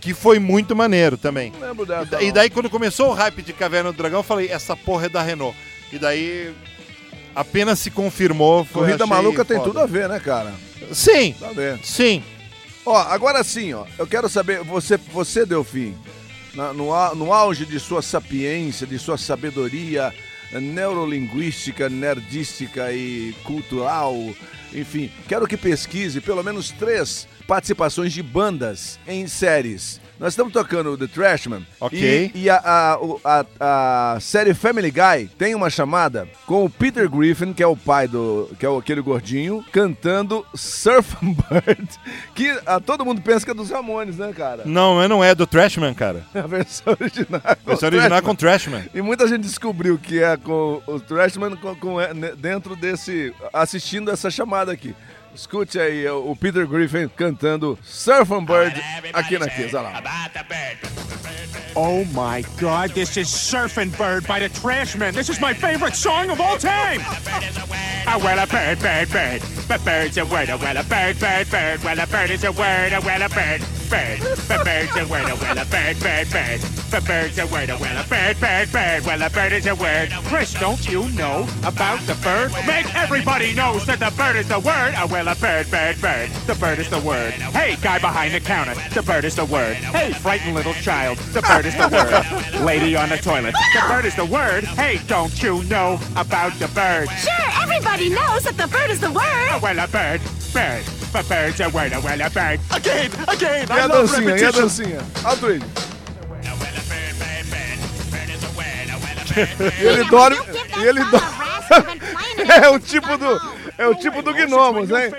Speaker 1: Que foi muito maneiro também.
Speaker 2: Não lembro dessa.
Speaker 1: E da- E daí, quando começou o hype de Caverna do Dragão, eu falei: essa porra é da Renault. E daí, apenas se confirmou. Foi,
Speaker 2: Corrida Maluca tem
Speaker 1: foda.
Speaker 2: tudo a ver, né, cara?
Speaker 1: Sim,
Speaker 2: Tá ver.
Speaker 1: sim.
Speaker 2: Ó, agora sim, ó. Eu quero saber, você, você Delfim, na- no, no auge de sua sapiência, de sua sabedoria neurolinguística, nerdística e cultural, enfim, quero que pesquise pelo menos três participações de bandas em séries. Nós estamos tocando The Trashman.
Speaker 1: Ok.
Speaker 2: E, e a, a- a- a série Family Guy tem uma chamada com o Peter Griffin, que é o pai do. que é aquele gordinho, cantando Surfing Bird, [laughs] que a, todo mundo pensa que é dos Ramones, né, cara?
Speaker 1: Não, mas não é do Trashman, cara. [laughs]
Speaker 2: A versão original. é
Speaker 1: A versão
Speaker 2: o
Speaker 1: original é
Speaker 2: Trashman.
Speaker 1: com Trashman.
Speaker 2: E muita gente descobriu que é com o Trashman com, com- é, dentro desse. assistindo essa chamada aqui. Escute aí é, o Peter Griffin cantando Surfing Bird aqui na Kiss. Olha lá.
Speaker 21: Oh my god, this is Surfing Bird by the Trashmen. This is my favorite song of all time. Oh, well, a bird, bird, bird. But bird's a word, oh, well, a bird, bird, bird. Well, a bird is a word, oh, well, a bird, bird. But bird's a word, oh, well, a bird, bird, bird. But bird's a word, oh, well, a bird, bird, bird. Well, a bird is a word. Chris, don't you know about the bird? Make everybody knows that the bird is the word. Oh, well, a bird, bird, bird. The bird is the word. Hey, guy behind the counter. The bird is the word. Hey, frightened little child. The bird is the word. Lady on the toilet. The bird is the word. Hey, don't you know about the bird?
Speaker 22: Sure, everybody knows that the bird is the word.
Speaker 21: Oh, well, a bird, bird. But bird's a word. Oh, well, a bird. Again, again. I
Speaker 2: a dancinha, e a dancinha. Alto ele. E ele dorme. E ele dorme. é o tipo do. É o tipo do Gnomos, hein?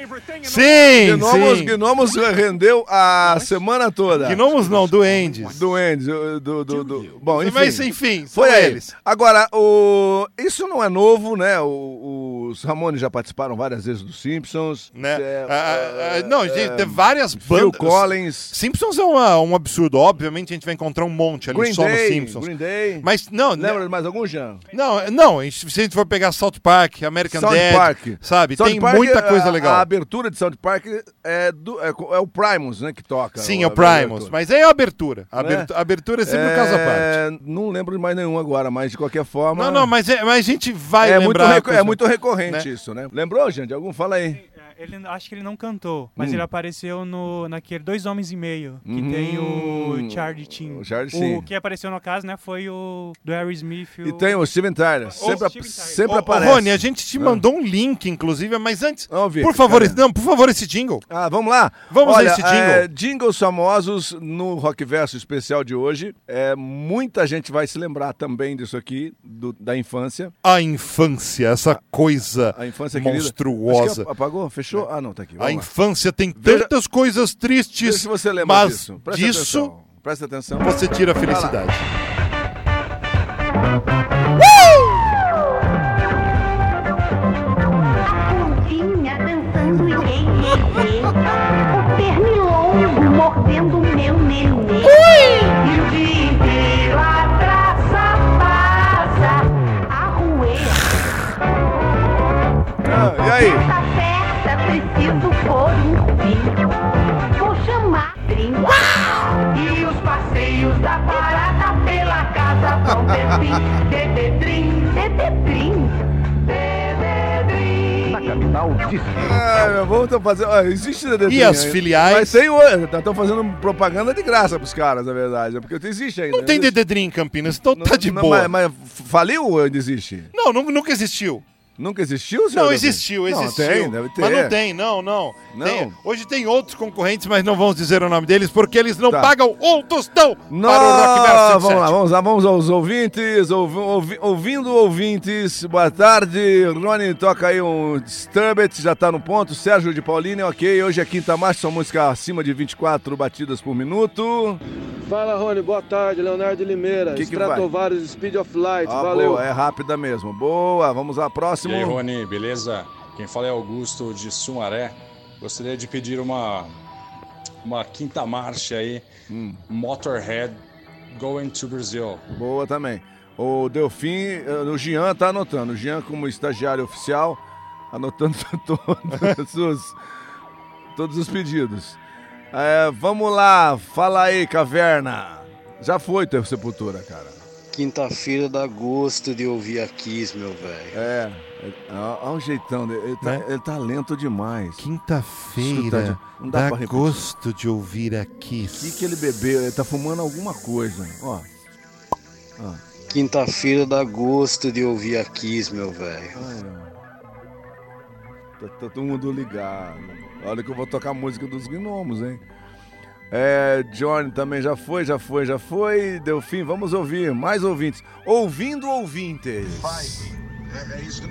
Speaker 1: Sim,
Speaker 2: Gnomos,
Speaker 1: sim.
Speaker 2: Gnomos rendeu a semana toda.
Speaker 1: Gnomos não, duendes.
Speaker 2: Duendes, do, do, do, do- Bom, enfim.
Speaker 1: Mas, enfim,
Speaker 2: foi aí.
Speaker 1: eles.
Speaker 2: Agora, o... isso não é novo, né? O- os Ramones já participaram várias vezes dos Simpsons.
Speaker 1: Né?
Speaker 2: É,
Speaker 1: Ah, ah, não, gente, tem várias
Speaker 2: Phil
Speaker 1: bandas.
Speaker 2: Collins.
Speaker 1: Simpsons é uma- um absurdo. Obviamente a gente vai encontrar um monte ali
Speaker 2: Green
Speaker 1: só
Speaker 2: Day,
Speaker 1: nos Simpsons.
Speaker 2: Green Day.
Speaker 1: Mas não,
Speaker 2: Lembra
Speaker 1: né-
Speaker 2: de mais algum, Jean?
Speaker 1: não, não, a se a gente for pegar South Park, American
Speaker 2: South
Speaker 1: Dad,
Speaker 2: Park.
Speaker 1: sabe?
Speaker 2: South
Speaker 1: tem
Speaker 2: Park,
Speaker 1: muita coisa
Speaker 2: a-
Speaker 1: legal.
Speaker 2: A abertura de South Park é, do, é, é o Primus, né, que toca.
Speaker 1: Sim,
Speaker 2: a-
Speaker 1: é o
Speaker 2: a
Speaker 1: Primus. Mas é a abertura. A
Speaker 2: Né?
Speaker 1: abertura, a abertura é sempre um caso à parte.
Speaker 2: É, Não lembro de mais nenhum agora, mas de qualquer forma.
Speaker 1: Não, não, mas, é- mas a gente vai
Speaker 2: é muito,
Speaker 1: lembrar. coisa-
Speaker 2: é muito recorrente
Speaker 1: né?
Speaker 2: isso, né? Lembrou, gente? Algum? Fala aí.
Speaker 9: Ele, acho que ele não cantou, mas
Speaker 2: Hum.
Speaker 9: ele apareceu no, naquele Dois Homens e Meio, que
Speaker 2: Hum.
Speaker 9: tem o Charlie Chin.
Speaker 2: O Charlie Sheen.
Speaker 9: O que apareceu no caso, né, foi o do Harry Smith.
Speaker 2: E tem o Steven Tyler. Sempre,
Speaker 9: Steven Tyler.
Speaker 2: sempre
Speaker 1: ô,
Speaker 2: aparece.
Speaker 1: Rony, a gente te
Speaker 2: Ah.
Speaker 1: mandou um link, inclusive, mas antes,
Speaker 2: ouvir,
Speaker 1: por favor, esse, não, por favor, esse jingle.
Speaker 2: Ah, vamos lá?
Speaker 1: Vamos
Speaker 2: Olha,
Speaker 1: a esse jingle.
Speaker 2: é, jingles famosos no Rock Verso especial de hoje. É, muita gente vai se lembrar também disso aqui, do- da infância.
Speaker 1: A infância, essa coisa
Speaker 2: A infância querida.
Speaker 1: monstruosa.
Speaker 2: Acho que apagou? Fechou? Ah, não, tá aqui.
Speaker 1: A
Speaker 2: lá.
Speaker 1: infância tem
Speaker 2: Veja-
Speaker 1: tantas coisas tristes,
Speaker 2: se você lembra
Speaker 1: mas
Speaker 2: disso. Presta
Speaker 1: disso
Speaker 2: atenção. Presta atenção.
Speaker 1: você tira a felicidade.
Speaker 2: Na capital Ah, meu, vamos então fazer. ó, existe dededinho
Speaker 1: E as
Speaker 2: ainda.
Speaker 1: filiais?
Speaker 2: Mas tem. Estão fazendo propaganda de graça pros caras, na verdade. Porque existe ainda.
Speaker 1: Não tem Dededrim em Campinas, então tá de
Speaker 2: Não,
Speaker 1: boa.
Speaker 2: Mas, mas faliu ou ainda existe?
Speaker 1: Não, nu- nunca existiu.
Speaker 2: Nunca existiu, senhor?
Speaker 1: Não,
Speaker 2: Davi?
Speaker 1: existiu,
Speaker 2: Não,
Speaker 1: existiu.
Speaker 2: tem, deve ter.
Speaker 1: Mas não tem, não, não.
Speaker 2: Não?
Speaker 1: Tem- hoje tem outros concorrentes, mas não vamos dizer o nome deles, porque eles não
Speaker 2: Tá.
Speaker 1: pagam um tostão
Speaker 2: Não,
Speaker 1: para o Rock Verso 107.
Speaker 2: vamos lá, vamos lá, vamos aos ouvintes, ouvi- ouvi- ouvindo ouvintes, boa tarde, Rony toca aí um Disturbed, já tá no ponto, Sérgio de Paulínia, ok, hoje é quinta marcha, sua música acima de 24 batidas por minuto.
Speaker 23: Fala, Rony. Boa tarde. Leonardo de Limeira.
Speaker 2: Que que
Speaker 23: Stratovarius Speed of Light.
Speaker 2: Ah,
Speaker 23: Valeu.
Speaker 2: boa, é rápida mesmo, boa, vamos lá, próximo.
Speaker 24: E aí, Rony, beleza? Quem fala é Augusto de Sumaré. Gostaria de pedir uma, uma quinta marcha aí,
Speaker 2: Hum.
Speaker 24: Motorhead Going to Brazil.
Speaker 2: Boa também. O Delfim, eh, o Jean tá anotando. O Jean, como estagiário oficial, anotando [laughs] todos os, todos os pedidos. É, vamos lá, fala aí, caverna. Já foi teu Sepultura, cara.
Speaker 25: Quinta-feira dá gosto de ouvir a Kiss, meu velho.
Speaker 2: É, olha o jeitão dele. Ele tá,
Speaker 1: Né?
Speaker 2: ele tá lento demais.
Speaker 1: Quinta-feira
Speaker 2: não dá
Speaker 1: dá gosto de ouvir a
Speaker 2: O que, que ele bebeu? Ele tá fumando alguma coisa. Ó. Ó.
Speaker 25: Quinta-feira dá gosto de ouvir a Kiss, meu velho.
Speaker 2: Tá, tá todo mundo ligado. Olha que eu vou tocar a música dos gnomos, hein? É, Johnny também já foi, já foi, já foi. Deu fim, vamos ouvir. Mais ouvintes. Ouvindo ouvintes.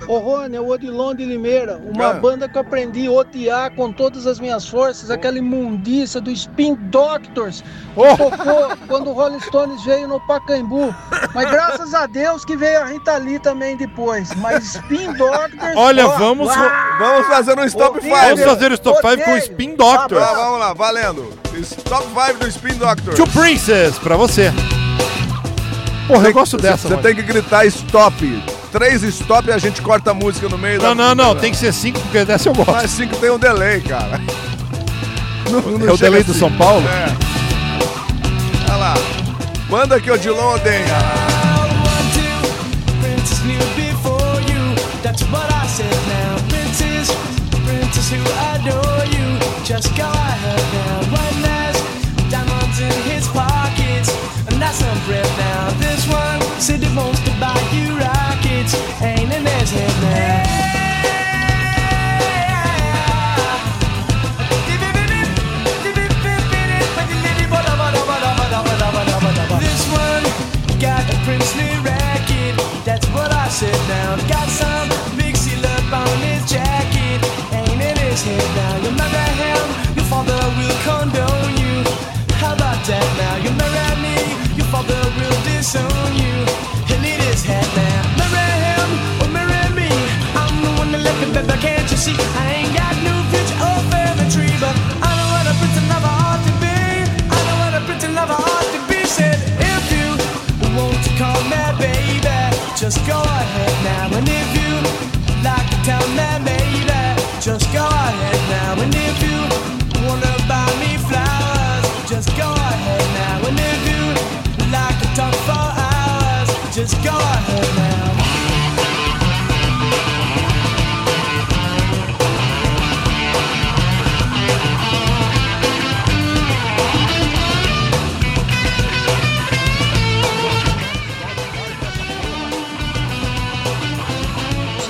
Speaker 26: Ô Rony, é o Odilon de Limeira, uma
Speaker 2: Ah.
Speaker 26: banda que eu aprendi a odiar com todas as minhas forças, aquela imundícia do Spin Doctors, que tocou quando o Rolling Stones veio no Pacaembu. Mas graças a Deus que veio a Rita Lee também depois. Mas Spin Doctors.
Speaker 1: Olha,
Speaker 26: ó,
Speaker 1: vamos-
Speaker 26: uau!
Speaker 2: Vamos fazer um stop
Speaker 26: Odeio,
Speaker 2: 5.
Speaker 1: Vamos fazer o Stop 5 com o. Spin Doctor.
Speaker 2: Tá, vamos lá, valendo. Stop 5 do Spin Doctor.
Speaker 1: Two Princess, pra você. Porra, eu gosto dessa.
Speaker 2: Você tem que gritar stop. Três stop e a gente corta a música no meio
Speaker 1: Não,
Speaker 2: da.
Speaker 1: não, não, tem que ser cinco, porque dessa eu gosto.
Speaker 2: Mas cinco tem um delay, cara. Não- não
Speaker 1: É o delay do São Paulo?
Speaker 2: É. Olha lá. Banda que o Dilon odeia.
Speaker 27: Princess knew before you. That's what I said now. Princess, princess who adore you. Just go ahead now. One last diamonds in his pockets. And that's some bread now. This one said he wants to buy you rockets. Ain't in his head now. This one got a princely racket. That's what I said now. Got some up on his jacket. Ain't in his head now. Your father will condone you. How about that now? You marry me, your father will you. Baby. Can't you see? I ain't got no future or family tree, but I know what a prince lover ought to be. I know what a prince lover ought to be. Said if you want to call me baby, just go ahead now. And if you like to tell me maybe, just go ahead now. And if you wanna buy me flowers, just go ahead now. And if you like to talk for hours, just go ahead now.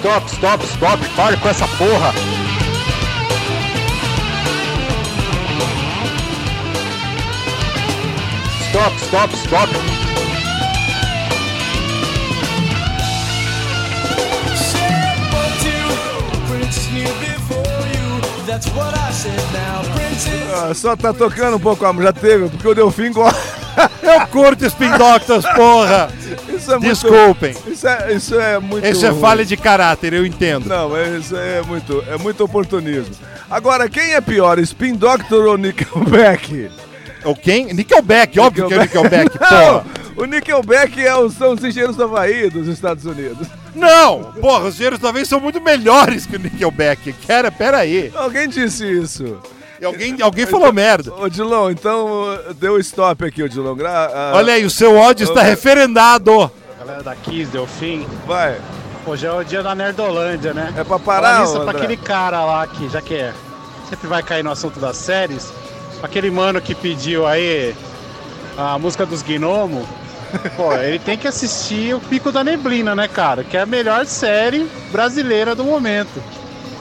Speaker 28: Stop, stop, stop, pare com essa porra. Stop, stop, stop.
Speaker 2: Ah, Só tá tocando um pouco, já teve, porque o Delfim gosta.
Speaker 1: Eu curto Spin Doctors, porra!
Speaker 2: Isso é muito-
Speaker 1: Desculpem.
Speaker 2: Isso é, isso é muito.
Speaker 1: Isso é falha de caráter, eu entendo.
Speaker 2: Não, mas isso é muito, é muito oportunismo. Agora, quem é pior, Spin Doctor ou Nickelback?
Speaker 1: O quem? Nickelback, óbvio que é Nickelback, [laughs]
Speaker 2: Não, o Nickelback é o, são os engenheiros do Havaí dos Estados Unidos.
Speaker 1: Não! Porra, os engenheiros talvez são muito melhores que o Nickelback. Cara, pera aí.
Speaker 2: Alguém disse isso.
Speaker 1: Alguém, alguém falou merda.
Speaker 2: Ô, Dilon, então deu stop aqui, ô Dilon. Gra- ah,
Speaker 1: Olha aí, o seu ódio está referendado.
Speaker 29: Galera da Kiss, Delfim.
Speaker 2: Vai.
Speaker 29: Hoje é o dia da Nerdolândia, né?
Speaker 2: É pra parar,
Speaker 29: nisso,
Speaker 2: ô,
Speaker 29: pra aquele cara lá que, já que é, sempre vai cair no assunto das séries, aquele mano que pediu aí a música dos Gnomos, [laughs] pô, ele tem que assistir o Pico da Neblina, né, cara? Que é a melhor série brasileira do momento.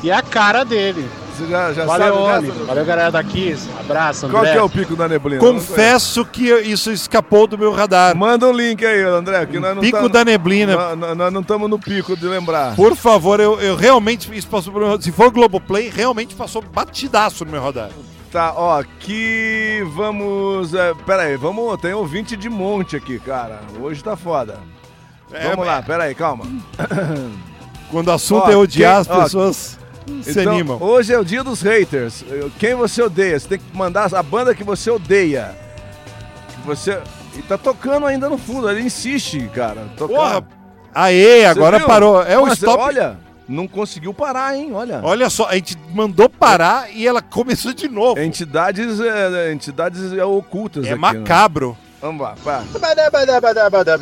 Speaker 29: E é a cara dele.
Speaker 2: Você já, já
Speaker 29: Valeu,
Speaker 2: sabe
Speaker 29: homem. Valeu, galera da Kiss. Abraço, André.
Speaker 2: Qual que é o pico da neblina?
Speaker 1: Confesso que isso escapou do meu radar.
Speaker 2: Manda um link aí, André, que nós não
Speaker 1: Pico
Speaker 2: tá-
Speaker 1: da neblina.
Speaker 2: Nós- Nós, não estamos no pico de lembrar.
Speaker 1: Por favor, eu, eu realmente, isso passou por meu Se for Globoplay, realmente passou batidaço no meu radar.
Speaker 2: Tá, ó, aqui vamos. É, pera aí, vamos. Tem ouvinte de monte aqui, cara. Hoje tá foda.
Speaker 1: É,
Speaker 2: vamos lá,
Speaker 1: mas-
Speaker 2: pera aí, calma.
Speaker 1: Quando o assunto
Speaker 2: Ó,
Speaker 1: é odiar,
Speaker 2: quem-
Speaker 1: as
Speaker 2: ó,
Speaker 1: pessoas se
Speaker 2: então,
Speaker 1: animam.
Speaker 2: Hoje é o dia dos haters. Quem você odeia? Você tem que mandar a banda que você odeia. Você. E tá tocando ainda no fundo, ele insiste, cara. Tocando.
Speaker 1: Porra, Aê, agora parou. É o
Speaker 2: Nossa,
Speaker 1: stop.
Speaker 2: Olha, não conseguiu parar, hein? Olha.
Speaker 1: Olha só, a gente mandou parar e ela começou de novo.
Speaker 2: Entidades, é, entidades é, ocultas
Speaker 1: É
Speaker 2: aqui, né?
Speaker 1: macabro.
Speaker 2: Vamos lá, pá.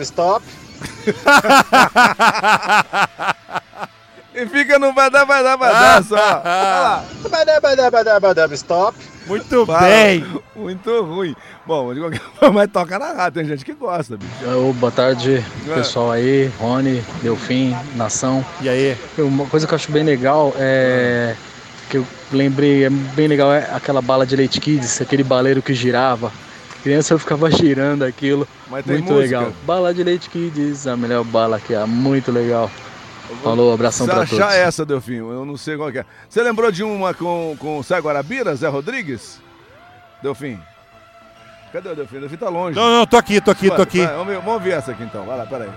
Speaker 1: Stop. [laughs]
Speaker 2: E fica no badá, badá, badá só. Olha lá.
Speaker 1: Stop.
Speaker 17: Muito
Speaker 2: Fala.
Speaker 17: bem.
Speaker 2: Muito ruim. Bom, de qualquer [laughs] forma, mas toca na rádio, tem gente que gosta, bicho.
Speaker 26: Ô, boa tarde,
Speaker 2: É.
Speaker 26: pessoal aí, Rony, Delfim, Nação.
Speaker 17: E aí?
Speaker 26: Uma coisa que eu acho bem legal é. que eu lembrei, é bem legal, é aquela bala de leite kids, aquele baleiro que girava. Criança eu ficava [laughs] girando aquilo.
Speaker 2: Mas tem
Speaker 26: muito
Speaker 2: música.
Speaker 26: legal. Bala de leite kids, a melhor bala que há, muito legal. Falou, abração
Speaker 2: Se
Speaker 26: pra
Speaker 2: achar
Speaker 26: todos.
Speaker 2: essa, Delfim, eu não sei qual que é. Você lembrou de uma com, com o Sai Guarabira, Zé Rodrigues? Delfim? Cadê o Delfim? O Delfim tá longe.
Speaker 17: Não, não, tô aqui, tô aqui, tô aqui.
Speaker 2: vai, vamos, ver, vamos ver essa aqui então. Vai lá, peraí.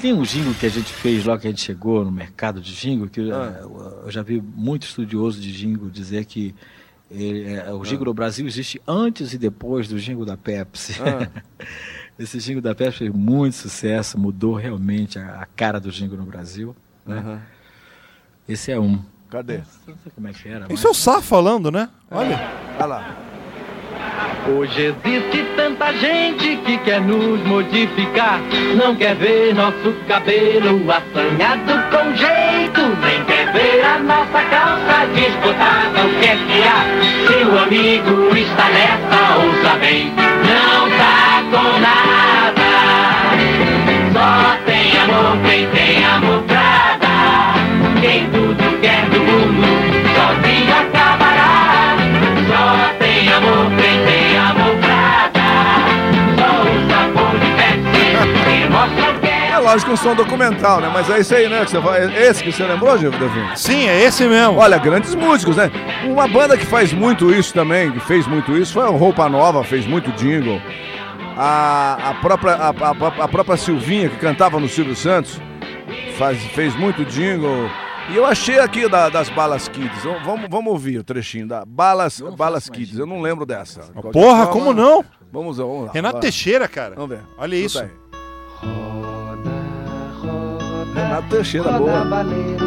Speaker 30: Tem um jingle que a gente fez logo que a gente chegou no mercado de jingle, que
Speaker 2: Ah.
Speaker 30: eh, eu- eu já vi muito estudioso de jingle dizer que ele, eh, o jingle no Brasil existe antes e depois do jingle da Pepsi.
Speaker 2: Ah. [laughs]
Speaker 30: Esse jingle da Pepsi fez muito sucesso, mudou realmente a, a cara do jingle no Brasil. né?
Speaker 2: Aham.
Speaker 30: Esse é um.
Speaker 2: Cadê?
Speaker 30: Não sei como é que era.
Speaker 17: Isso é o Sá falando, né? Olha.
Speaker 2: Olha lá.
Speaker 5: Hoje existe tanta gente que quer nos modificar. Não quer ver nosso cabelo assanhado com jeito. Nem quer ver a nossa calça desbotada. O que é que há? Se o amigo está nessa, ouça bem. Com nada. Só tem amor quem tem amor pra dar. Quem tudo quer do mundo, sozinho acabará. Só tem amor quem tem amor pra dar. Só o sabor de Pepsi que mostra o que é
Speaker 2: É lógico que um som documental, né? Mas é isso aí, né? Que você fala, é esse que você lembrou, Gil, Delfim?
Speaker 17: Sim, é esse mesmo.
Speaker 2: Olha, grandes músicos, né? Uma banda que faz muito isso também, que fez muito isso, foi o Roupa Nova, fez muito jingle. A, a, própria, a, a- a própria Silvinha, que cantava no Silvio Santos, faz, fez muito jingle. E eu achei aqui da- das Balas Kids. Vamos- Vamos, ouvir o trechinho da Balas, Balas Kids. Eu não lembro dessa. De qualquer
Speaker 17: Porra,
Speaker 2: forma,
Speaker 17: como não?
Speaker 2: Vamos, vamos lá.
Speaker 17: Renato
Speaker 2: vai.
Speaker 17: Teixeira, cara.
Speaker 2: Vamos ver.
Speaker 17: Olha isso.
Speaker 2: Renato Teixeira,
Speaker 5: Roda,
Speaker 2: boa.
Speaker 5: baleiro.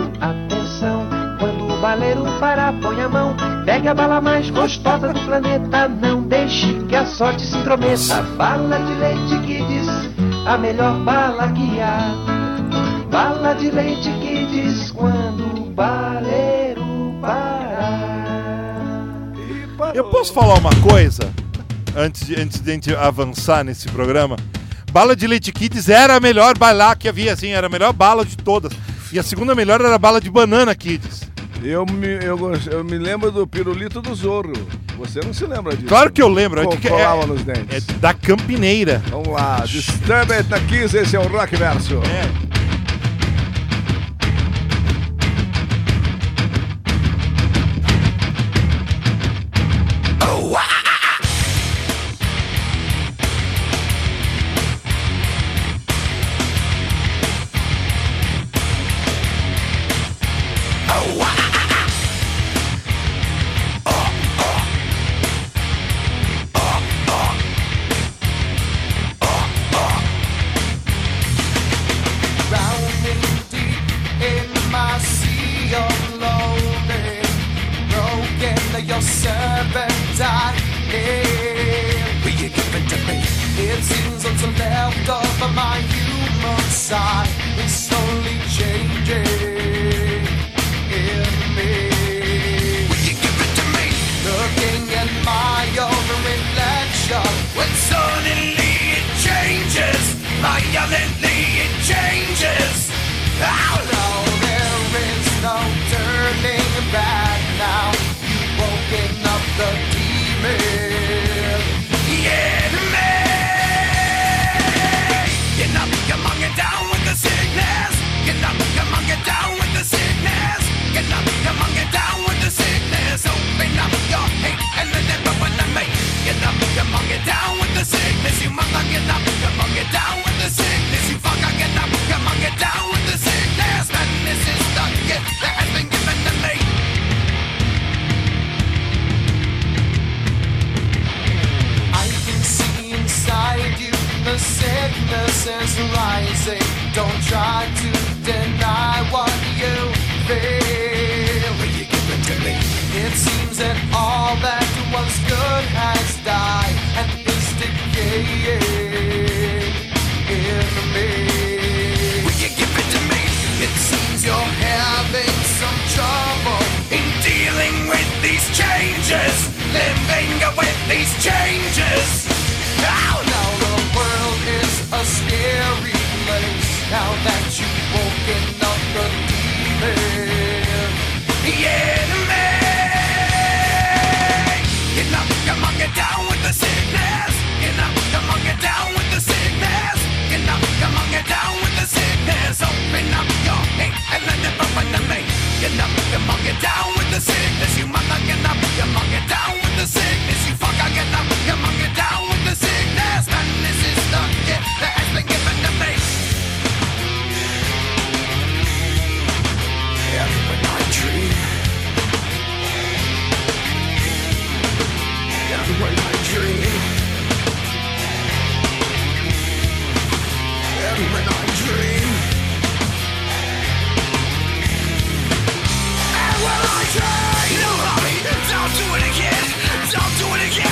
Speaker 5: Quando o baleiro parar, põe a mão. Pega a bala mais gostosa do planeta. Não deixe que a sorte se intrometa. Bala de leite diz a melhor bala que há. Bala de leite diz quando o baleiro parar.
Speaker 17: Eu posso falar uma coisa antes de, antes de a gente avançar nesse programa? Bala de Leite Kids era a melhor bala que havia, assim, era a melhor bala de todas. E a segunda melhor era a bala de Banana Kids.
Speaker 2: Eu me, eu, eu me lembro do pirulito do Zorro. Você não se lembra disso?
Speaker 17: Claro que eu lembro. é
Speaker 2: Co-
Speaker 17: que-
Speaker 2: colava
Speaker 17: é,
Speaker 2: nos dentes.
Speaker 17: é da Campineira.
Speaker 2: Vamos lá, Disturbed na Kiss, esse é o Rock Verso.
Speaker 17: É.
Speaker 27: innocence rising. Don't try to deny what you feel. Will you give it to me? It seems that all that was good has died and is decaying in me. Will you give it to me? It seems you're having some trouble in dealing with these changes, living with these changes. Ow! now that you've woken up the demon. The enemy. You're not among it down with the sickness. You're not among it down with the sickness. You're not among it down with the sickness. Open up your hate and let it burn me. You're not among get down with do it again. Don't do it
Speaker 17: again.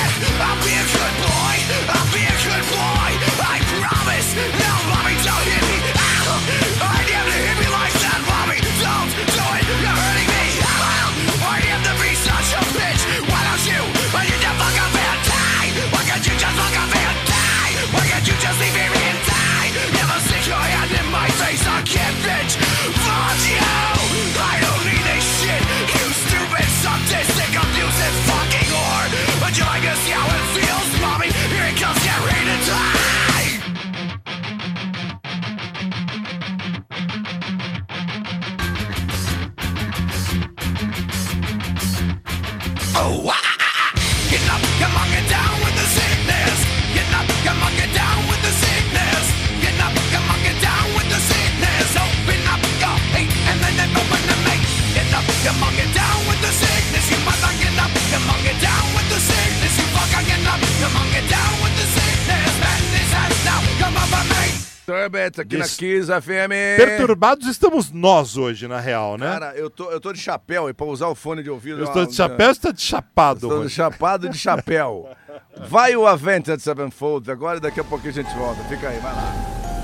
Speaker 17: Aqui
Speaker 1: Des...
Speaker 17: na Kiss FM.
Speaker 1: Perturbados estamos nós hoje, na real, né?
Speaker 17: Cara, eu tô, eu tô de chapéu e pra usar o fone de ouvido.
Speaker 1: Eu é estou de chapéu ou você tá de chapado?
Speaker 17: Estou de chapado e de chapéu. [laughs] Vai o Avented Sevenfold agora e daqui a pouquinho a gente volta. Fica aí, vai lá.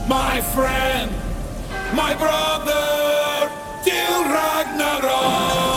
Speaker 27: My friend, my brother, till Ragnarok.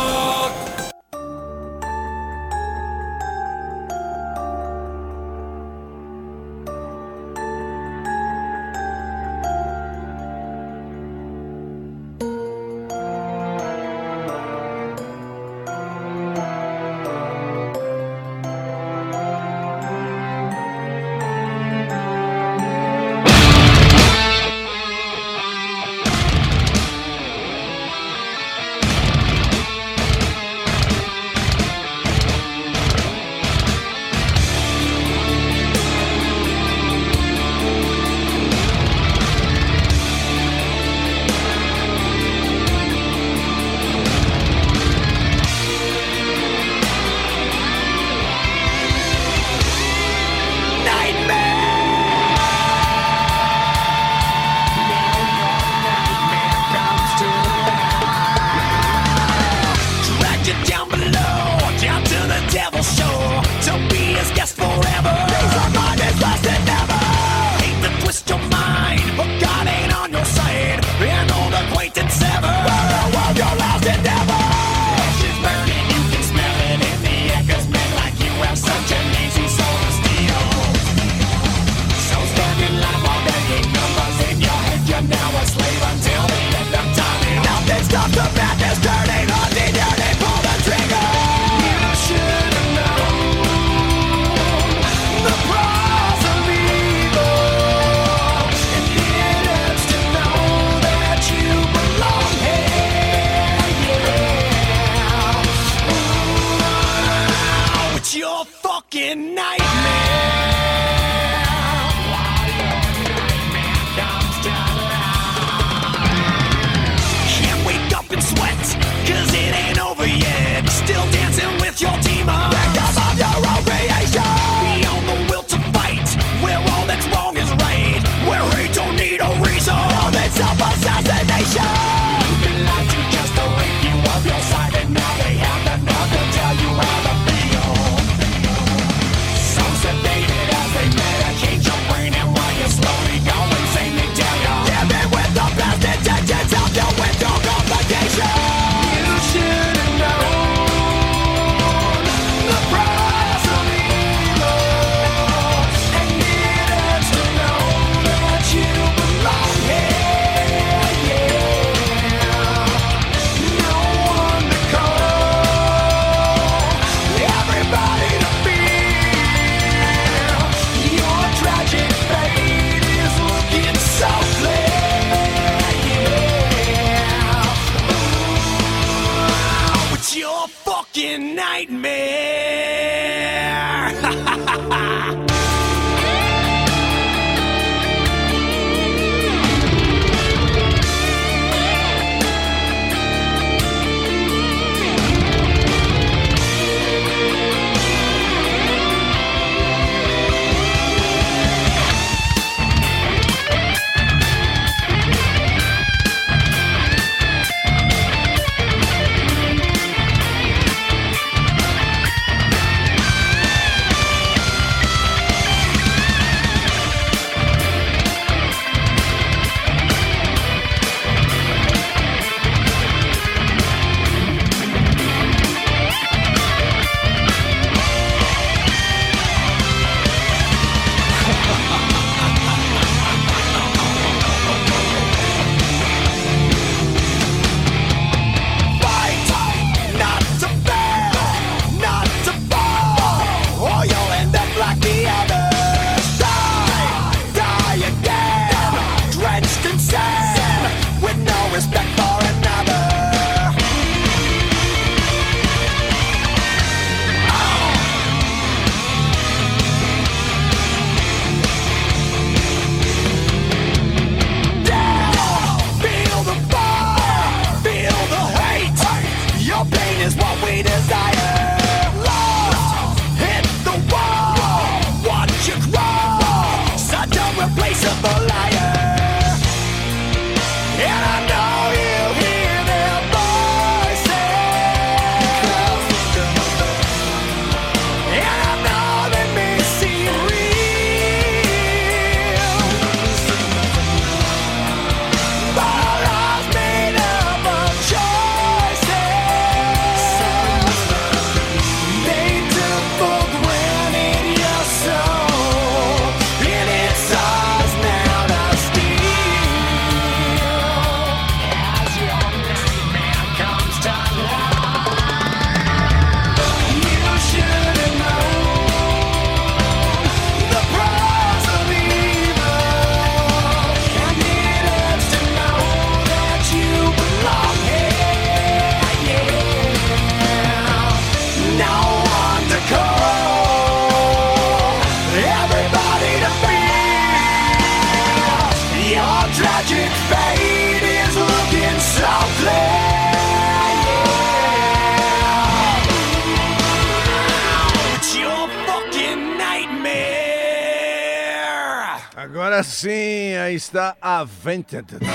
Speaker 2: Agora sim, aí está a Vented Sevenfold.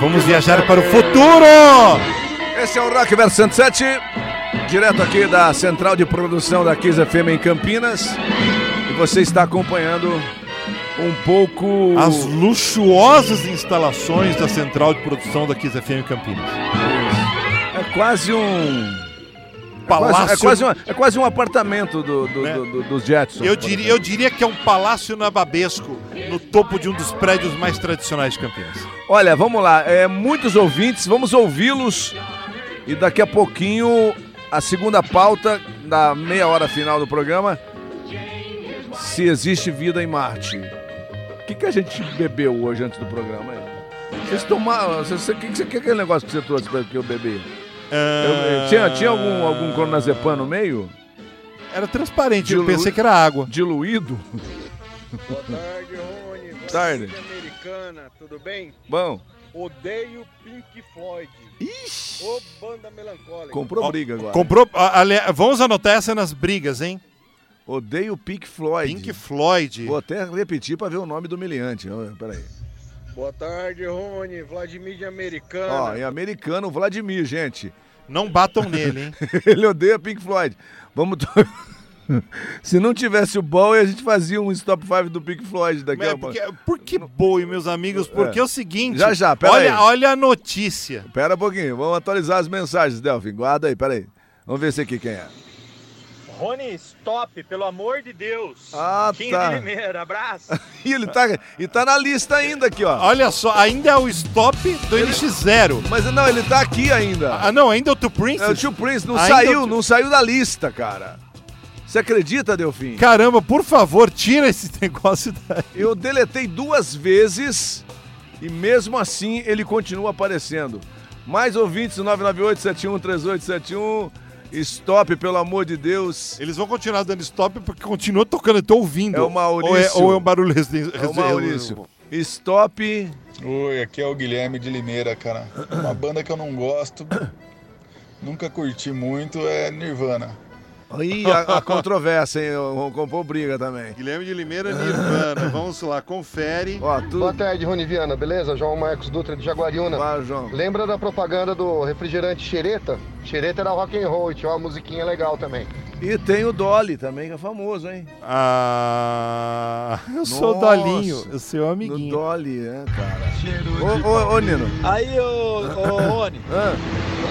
Speaker 1: Vamos viajar para o futuro!
Speaker 2: Esse é o Rock Verso 107, direto aqui da central de produção da Kiss FM em Campinas. E você está acompanhando um pouco.
Speaker 1: As luxuosas instalações da central de produção da Kiss FM Campinas.
Speaker 2: É quase um.
Speaker 1: Palácio.
Speaker 2: É quase, é quase um, é quase um apartamento do, do- do- do- dos Jetsons.
Speaker 1: Eu diria, eu diria que é um palácio nababesco no topo de um dos prédios mais tradicionais de Campinas.
Speaker 2: Olha, vamos lá. É, muitos ouvintes, vamos ouvi-los. E daqui a pouquinho, a segunda pauta da meia hora final do programa. Se existe vida em Marte. O que, que a gente bebeu hoje antes do programa? Vocês tomaram. Você, você, que, que, que é aquele negócio que você trouxe para que eu bebi? Eu- eu- tinha tinha algum, algum clonazepam no meio?
Speaker 1: Era transparente, eu
Speaker 2: Dilu-
Speaker 1: pensei que era água.
Speaker 2: Diluído?
Speaker 23: Boa tarde, Rony. Você
Speaker 2: Tarde.
Speaker 23: americana, tudo bem?
Speaker 2: Bom,
Speaker 23: Odeio Pink Floyd.
Speaker 2: Ixi.
Speaker 23: Ô, banda melancólica.
Speaker 2: comprou briga agora.
Speaker 1: Comprou. ali- vamos anotar essa nas brigas, hein?
Speaker 2: Odeio Pink Floyd.
Speaker 1: Pink Floyd.
Speaker 2: Vou até repetir para ver o nome do humilhante. Ó, Peraí.
Speaker 23: Boa tarde, Rony. Vladimir de Americana.
Speaker 2: Ó, em americano, Vladimir, gente.
Speaker 1: Não batam nele, hein? [laughs]
Speaker 2: Ele odeia Pink Floyd. Vamos. to- [laughs] Se não tivesse o Bowie, a gente fazia um Stop 5 do Pink Floyd daqui
Speaker 1: Mas
Speaker 2: a pouco.
Speaker 1: porque, por que boi, meus amigos? Porque é, o seguinte.
Speaker 2: Já, já, pera
Speaker 1: olha,
Speaker 2: aí.
Speaker 1: olha a notícia.
Speaker 2: Pera um pouquinho, vamos atualizar as mensagens, Delphi. Guarda aí, peraí. Vamos ver esse aqui quem é.
Speaker 31: Rony, stop, pelo amor de Deus.
Speaker 2: Ah,
Speaker 31: Kim
Speaker 2: tá.
Speaker 31: de Limeira, abraço. [laughs]
Speaker 2: E ele tá, e tá na lista ainda aqui, ó.
Speaker 1: Olha só, ainda é o stop do NX0.
Speaker 2: Mas não, ele tá aqui ainda.
Speaker 1: Ah, não, ainda é o Two Prince?
Speaker 2: É o Tio Prince, não
Speaker 1: Ainda
Speaker 2: saiu,
Speaker 1: o-
Speaker 2: não saiu da lista, cara. Você acredita, Delfim?
Speaker 1: Caramba, por favor, tira esse [laughs] negócio daí.
Speaker 2: Eu deletei duas vezes e mesmo assim ele continua aparecendo. Mais ouvintes, 998-713871. Stop, pelo amor de Deus.
Speaker 1: Eles vão continuar dando stop porque continua tocando, eu tô ouvindo.
Speaker 2: É o Maurício.
Speaker 1: Ou é, ou é um barulho resi-
Speaker 2: É o Maurício. Stop.
Speaker 24: Oi, aqui é o Guilherme de Limeira, cara. Uma banda que eu não gosto, nunca curti muito, é Nirvana.
Speaker 2: Aí a, a controvérsia, hein? O- Comprou briga também.
Speaker 1: Guilherme de Limeira, Nirvana. [laughs] Vamos lá, confere.
Speaker 2: Ó, tu...
Speaker 32: Boa tarde, Rony Viana, beleza? João Marcos Dutra de Jaguariúna.
Speaker 2: Vai, João.
Speaker 32: Lembra da propaganda do refrigerante Xereta? Xereta era rock and roll, tinha uma musiquinha legal também.
Speaker 2: E tem o Dolly também, que é famoso, hein?
Speaker 1: Ah, eu sou o
Speaker 2: Nossa.
Speaker 1: Dolinho, eu sou o amiguinho.
Speaker 2: Dolly, é, cara. Ô, ô, ô, Nino.
Speaker 33: Aí, ô, ô [laughs] Rony,